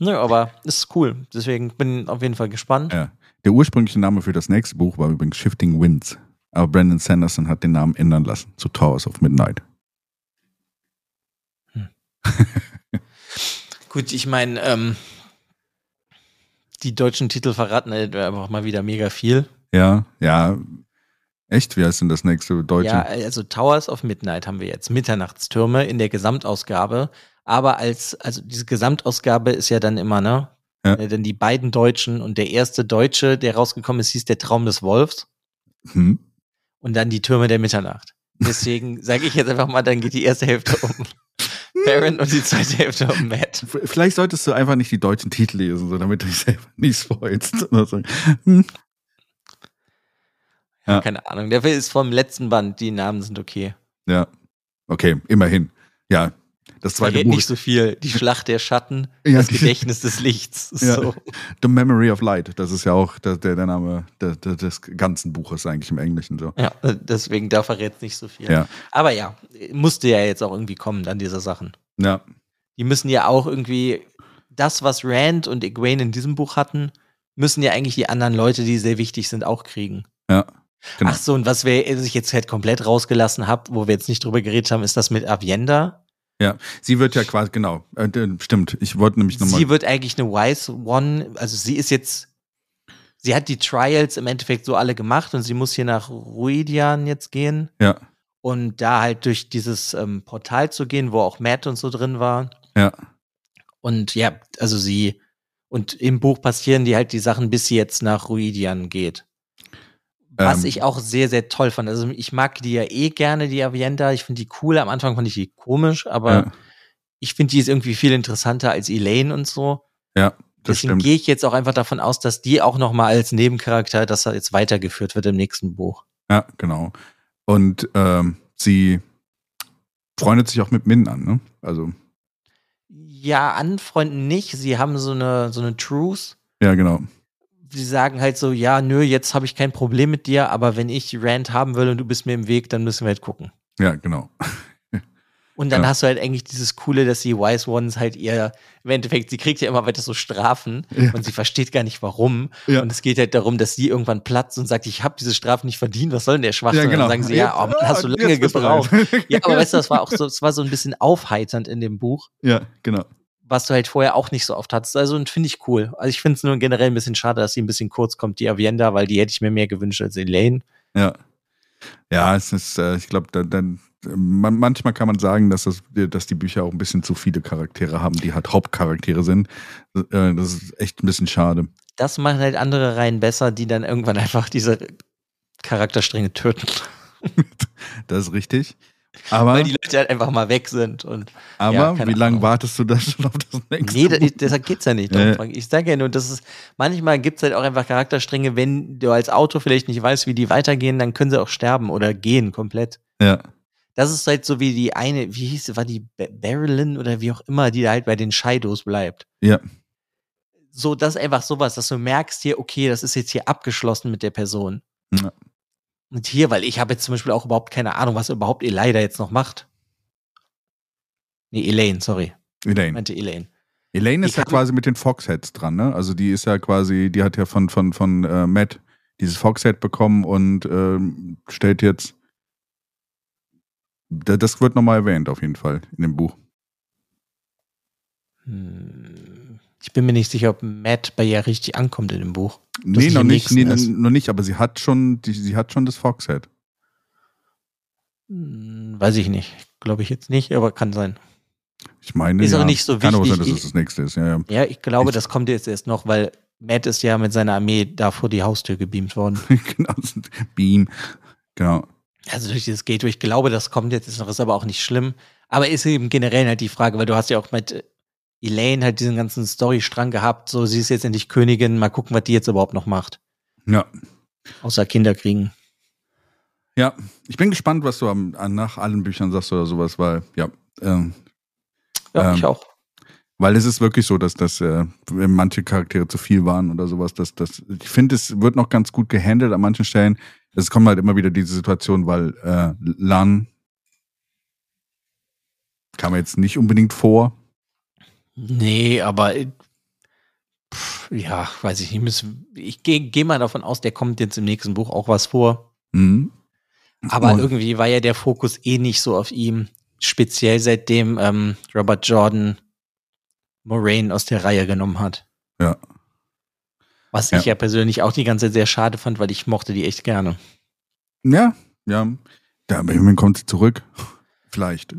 Speaker 3: Nö, aber ist cool. Deswegen bin auf jeden Fall gespannt.
Speaker 2: Ja. Der ursprüngliche Name für das nächste Buch war übrigens Shifting Winds. Aber Brandon Sanderson hat den Namen ändern lassen zu Towers of Midnight.
Speaker 3: Gut, ich meine, ähm, die deutschen Titel verraten halt einfach mal wieder mega viel.
Speaker 2: Ja, ja. Echt? Wie heißt denn das nächste deutsche?
Speaker 3: Ja, also Towers of Midnight haben wir jetzt. Mitternachtstürme in der Gesamtausgabe. Aber als, also diese Gesamtausgabe ist ja dann immer, ne?
Speaker 2: Ja.
Speaker 3: Äh, Denn die beiden Deutschen und der erste Deutsche, der rausgekommen ist, hieß der Traum des Wolfs.
Speaker 2: Hm?
Speaker 3: und dann die Türme der Mitternacht. Deswegen sage ich jetzt einfach mal, dann geht die erste Hälfte um Baron und die zweite Hälfte um Matt.
Speaker 2: Vielleicht solltest du einfach nicht die deutschen Titel lesen, so damit du dich selber nicht spoilst. So. Hm. Ja.
Speaker 3: Keine Ahnung. Der Film ist vom letzten Band, die Namen sind okay.
Speaker 2: Ja. Okay, immerhin. Ja. Das zweite
Speaker 3: Verrät
Speaker 2: Buch
Speaker 3: nicht so viel. Die Schlacht der Schatten,
Speaker 2: Ja,
Speaker 3: das Gedächtnis des Lichts.
Speaker 2: Ja.
Speaker 3: So.
Speaker 2: The Memory of Light. Das ist ja auch der, der, Name der, des ganzen Buches eigentlich im Englischen so.
Speaker 3: Ja, deswegen da verrät nicht so viel.
Speaker 2: Ja.
Speaker 3: Aber ja, musste ja jetzt auch irgendwie kommen, dann diese Sachen.
Speaker 2: Ja.
Speaker 3: Die müssen ja auch irgendwie das, was Rand und Egwene in diesem Buch hatten, müssen ja eigentlich die anderen Leute, die sehr wichtig sind, auch kriegen.
Speaker 2: Ja. Genau.
Speaker 3: Ach so, und was wir was ich jetzt halt komplett rausgelassen habe, wo wir jetzt nicht drüber geredet haben, ist das mit Avienda.
Speaker 2: Ja, sie wird ja quasi, genau, äh, stimmt. Ich wollte nämlich nochmal.
Speaker 3: Sie wird eigentlich eine Wise One, also sie ist jetzt, sie hat die Trials im Endeffekt so alle gemacht und sie muss hier nach Ruidian jetzt gehen
Speaker 2: Ja,
Speaker 3: und da halt durch dieses ähm, Portal zu gehen, wo auch Matt und so drin war.
Speaker 2: ja,
Speaker 3: Und ja, also sie, und im Buch passieren die halt die Sachen, bis sie jetzt nach Ruidian geht. Was
Speaker 2: Ähm.
Speaker 3: ich auch sehr, sehr toll fand. Also ich mag die ja eh gerne, die Avienda. Ich finde die cool. Am Anfang fand ich die komisch, aber
Speaker 2: ja,
Speaker 3: ich finde die ist irgendwie viel interessanter als Elaine und so.
Speaker 2: ja, das
Speaker 3: Deswegen gehe ich jetzt auch einfach davon aus, dass die auch noch mal als Nebencharakter, dass er jetzt weitergeführt wird im nächsten Buch.
Speaker 2: Ja, genau. Und ähm, sie freundet sich auch mit Min an, ne? Also,
Speaker 3: Ja, anfreunden nicht. Sie haben so eine, so eine Truce.
Speaker 2: ja, genau.
Speaker 3: Sie sagen halt so, ja, nö, jetzt habe ich kein Problem mit dir, aber wenn ich Rand haben will und du bist mir im Weg, dann müssen wir halt gucken.
Speaker 2: Ja, genau.
Speaker 3: Und dann
Speaker 2: Ja.
Speaker 3: hast du halt eigentlich dieses Coole, dass die Wise Ones halt ihr, im Endeffekt, sie kriegt ja immer weiter so Strafen
Speaker 2: Ja.
Speaker 3: und sie versteht gar nicht warum.
Speaker 2: Ja.
Speaker 3: Und es geht halt darum, dass sie irgendwann platzt und sagt, ich habe diese Strafen nicht verdient, was soll denn der Schwachsinn?
Speaker 2: Ja, genau.
Speaker 3: Und dann sagen sie, ja, oh, Mann, hast du
Speaker 2: Jetzt-
Speaker 3: lange
Speaker 2: jetzt
Speaker 3: gebraucht. Ja, aber weißt du, das war auch so, es war so ein bisschen aufheiternd in dem Buch,
Speaker 2: ja, genau.
Speaker 3: Was du halt vorher auch nicht so oft hattest. Also, und finde ich cool. Also, ich finde es nur generell ein bisschen schade, dass sie ein bisschen kurz kommt, die Avienda, weil die hätte ich mir mehr gewünscht als Elaine.
Speaker 2: Ja. Ja, es ist, äh, ich glaube, dann, dann man, manchmal kann man sagen, dass, das, dass die Bücher auch ein bisschen zu viele Charaktere haben, die halt Hauptcharaktere sind. Äh, das ist echt ein bisschen schade.
Speaker 3: Das machen halt andere Reihen besser, die dann irgendwann einfach diese Charakterstränge töten.
Speaker 2: Das ist richtig. Aber,
Speaker 3: Weil die Leute halt einfach mal weg sind. Und
Speaker 2: aber
Speaker 3: ja,
Speaker 2: wie lange
Speaker 3: Ahnung.
Speaker 2: wartest du da schon auf das nächste?
Speaker 3: nee, da, deshalb geht's ja nicht. Frank. Ich sage ja nur, das ist, manchmal gibt's halt auch einfach Charakterstränge, wenn du als Autor vielleicht nicht weißt, wie die weitergehen, dann können sie auch sterben oder gehen komplett.
Speaker 2: Ja,
Speaker 3: Das ist halt so wie die eine, wie hieß sie, war die Barrelin oder wie auch immer, die da halt bei den Shidos bleibt.
Speaker 2: ja,
Speaker 3: So, das ist einfach sowas, dass du merkst hier, okay, das ist jetzt hier abgeschlossen mit der Person.
Speaker 2: Ja.
Speaker 3: Und hier, weil ich habe jetzt zum Beispiel auch überhaupt keine Ahnung, was überhaupt Eli da jetzt noch macht. Nee, Elaine, sorry. Ich
Speaker 2: Elaine.
Speaker 3: meinte Elaine.
Speaker 2: Elaine
Speaker 3: Ich
Speaker 2: ist ja quasi mit den Foxheads dran, ne? Also die ist ja quasi, die hat ja von, von, von äh, Matt dieses Foxhead bekommen und ähm, stellt jetzt. Da- Das wird nochmal erwähnt, auf jeden Fall, in dem Buch.
Speaker 3: Hm, Ich bin mir nicht sicher, ob Matt bei ihr richtig ankommt in dem Buch.
Speaker 2: Nee, noch nicht, nee, noch nicht, aber sie hat schon, die, sie hat schon das Foxhead.
Speaker 3: Hm, Weiß ich nicht. Glaube ich jetzt nicht, aber kann sein.
Speaker 2: Ich meine,
Speaker 3: Ist
Speaker 2: ja,
Speaker 3: auch nicht so
Speaker 2: Kann auch sein,
Speaker 3: wichtig.
Speaker 2: dass es das nächste ist, ja, ja.
Speaker 3: Ja, ich glaube,
Speaker 2: Ich-
Speaker 3: das kommt jetzt erst noch, weil Matt ist ja mit seiner Armee da vor die Haustür gebeamt worden.
Speaker 2: genau, das Beam. Genau.
Speaker 3: Also durch dieses Gateway. Ich glaube, das kommt jetzt erst noch, ist aber auch nicht schlimm. Aber ist eben generell halt die Frage, weil du hast ja auch mit Elaine halt diesen ganzen Storystrang gehabt, so sie ist jetzt endlich Königin, mal gucken, was die jetzt überhaupt noch macht.
Speaker 2: Ja.
Speaker 3: Außer Kinder kriegen.
Speaker 2: Ja, ich bin gespannt, was du am, an, nach allen Büchern sagst oder sowas, weil, ja, ähm,
Speaker 3: Ja,
Speaker 2: Ähm,
Speaker 3: ich auch.
Speaker 2: Weil es ist wirklich so, dass das äh, manche Charaktere zu viel waren oder sowas. Dass, dass, ich finde, es wird noch ganz gut gehandelt an manchen Stellen. Es kommt halt immer wieder diese Situation, weil äh, Lan kam jetzt nicht unbedingt vor.
Speaker 3: Nee, aber äh, pff, ja, weiß ich nicht. müssen- Ich gehe geh mal davon aus, der kommt jetzt im nächsten Buch auch was vor.
Speaker 2: Mhm.
Speaker 3: Aber
Speaker 2: Und-
Speaker 3: irgendwie war ja der Fokus eh nicht so auf ihm. Speziell seitdem ähm, Robert Jordan Moraine aus der Reihe genommen hat.
Speaker 2: Ja.
Speaker 3: Was
Speaker 2: Ja.
Speaker 3: ich ja persönlich auch die ganze Zeit sehr schade fand, weil ich mochte die echt gerne.
Speaker 2: Ja, ja. Da irgendwann kommt sie zurück. Vielleicht.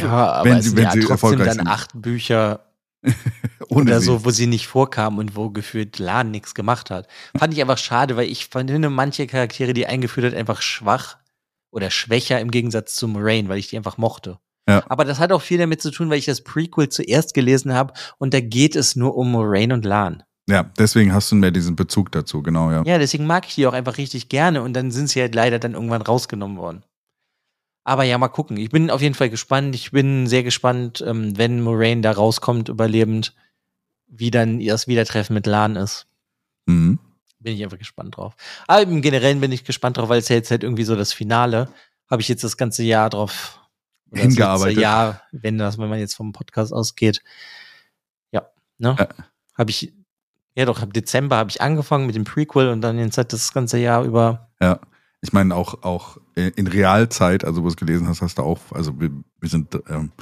Speaker 3: Ja, aber
Speaker 2: Wenn
Speaker 3: es
Speaker 2: sie- wenn
Speaker 3: ja
Speaker 2: sie
Speaker 3: trotzdem dann
Speaker 2: sind.
Speaker 3: acht Bücher oder
Speaker 2: sie.
Speaker 3: so, wo sie nicht vorkam und wo gefühlt Lan nichts gemacht hat. Fand ich einfach schade, weil ich finde manche Charaktere, die eingeführt hat, einfach schwach oder schwächer im Gegensatz zu Moraine, weil ich die einfach mochte.
Speaker 2: Ja.
Speaker 3: Aber das hat auch viel damit zu tun, weil ich das Prequel zuerst gelesen habe und da geht es nur um Moraine und Lan.
Speaker 2: Ja, deswegen hast du mehr diesen Bezug dazu, genau, ja.
Speaker 3: Ja, deswegen mag ich die auch einfach richtig gerne und dann sind sie halt leider dann irgendwann rausgenommen worden. Aber ja, mal gucken. Ich bin auf jeden Fall gespannt. Ich bin sehr gespannt, ähm, wenn Moraine da rauskommt, überlebend, wie dann das Wiedertreffen mit Lan ist.
Speaker 2: Mhm.
Speaker 3: Bin ich einfach gespannt drauf. Aber im Generellen bin ich gespannt drauf, weil es ja jetzt halt irgendwie so das Finale. Habe ich jetzt das ganze Jahr drauf
Speaker 2: Hingearbeitet.
Speaker 3: Jahr, wenn das, wenn man jetzt vom Podcast ausgeht. Ja, ne?
Speaker 2: Ja.
Speaker 3: Habe ich, ja doch, im Dezember habe ich angefangen mit dem Prequel und dann jetzt halt das ganze Jahr über.
Speaker 2: Ja. Ich meine, auch, auch in Realzeit, also wo du es gelesen hast, hast du auch, also wir, wir sind ähm,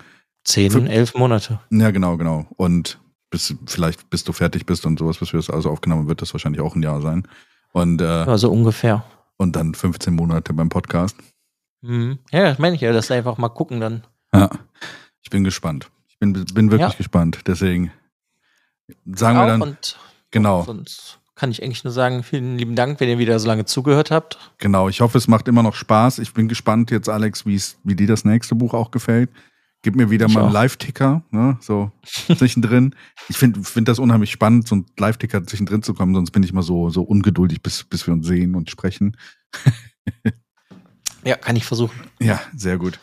Speaker 3: Zehn,
Speaker 2: Fünf-
Speaker 3: elf Monate.
Speaker 2: Ja, genau, genau. Und bis vielleicht bis du fertig bist und sowas, bis wir das also aufgenommen wird, das wahrscheinlich auch ein Jahr sein. Und, äh,
Speaker 3: Also ungefähr.
Speaker 2: und dann 15 Monate beim Podcast.
Speaker 3: Mhm. Ja, das meine ich ja, dass wir einfach mal gucken dann.
Speaker 2: Ja. Ich bin gespannt. Ich bin, bin wirklich
Speaker 3: Ja.
Speaker 2: gespannt. Deswegen sagen wir
Speaker 3: Auch
Speaker 2: dann,
Speaker 3: und
Speaker 2: genau,
Speaker 3: sonst kann ich eigentlich nur sagen, vielen lieben Dank, wenn ihr wieder so lange zugehört habt.
Speaker 2: genau. Ich hoffe, es macht immer noch Spaß. Ich bin gespannt jetzt, Alex, wie dir das nächste Buch auch gefällt. Gib mir wieder
Speaker 3: Ich
Speaker 2: mal einen. Live-Ticker, ne, so zwischendrin. Ich finde find das unheimlich spannend, so ein Live-Ticker zwischendrin zu kommen, sonst bin ich mal so, so ungeduldig, bis, bis wir uns sehen und sprechen.
Speaker 3: Ja, kann ich versuchen.
Speaker 2: Ja, sehr gut.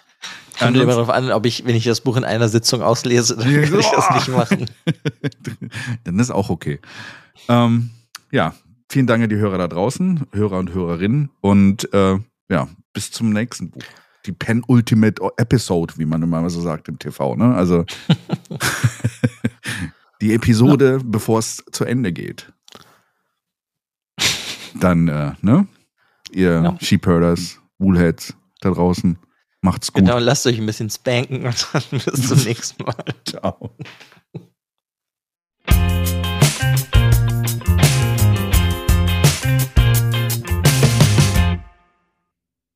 Speaker 3: Kommt immer darauf an, ob ich, wenn ich das Buch in einer Sitzung auslese, dann will ich das nicht machen.
Speaker 2: Dann ist auch okay. Ähm, ja, vielen Dank an die Hörer da draußen, Hörer und Hörerinnen. Und äh, ja, bis zum nächsten Buch. Die Penultimate Episode, wie man immer so sagt im TV. Ne? Also die Episode, bevor es zu Ende geht. Dann, äh, ne? Ihr
Speaker 3: Ja.
Speaker 2: Sheepherders, Woolheads da draußen, macht's gut.
Speaker 3: Genau, lasst euch ein bisschen spanken und dann bis zum nächsten Mal.
Speaker 2: Ciao.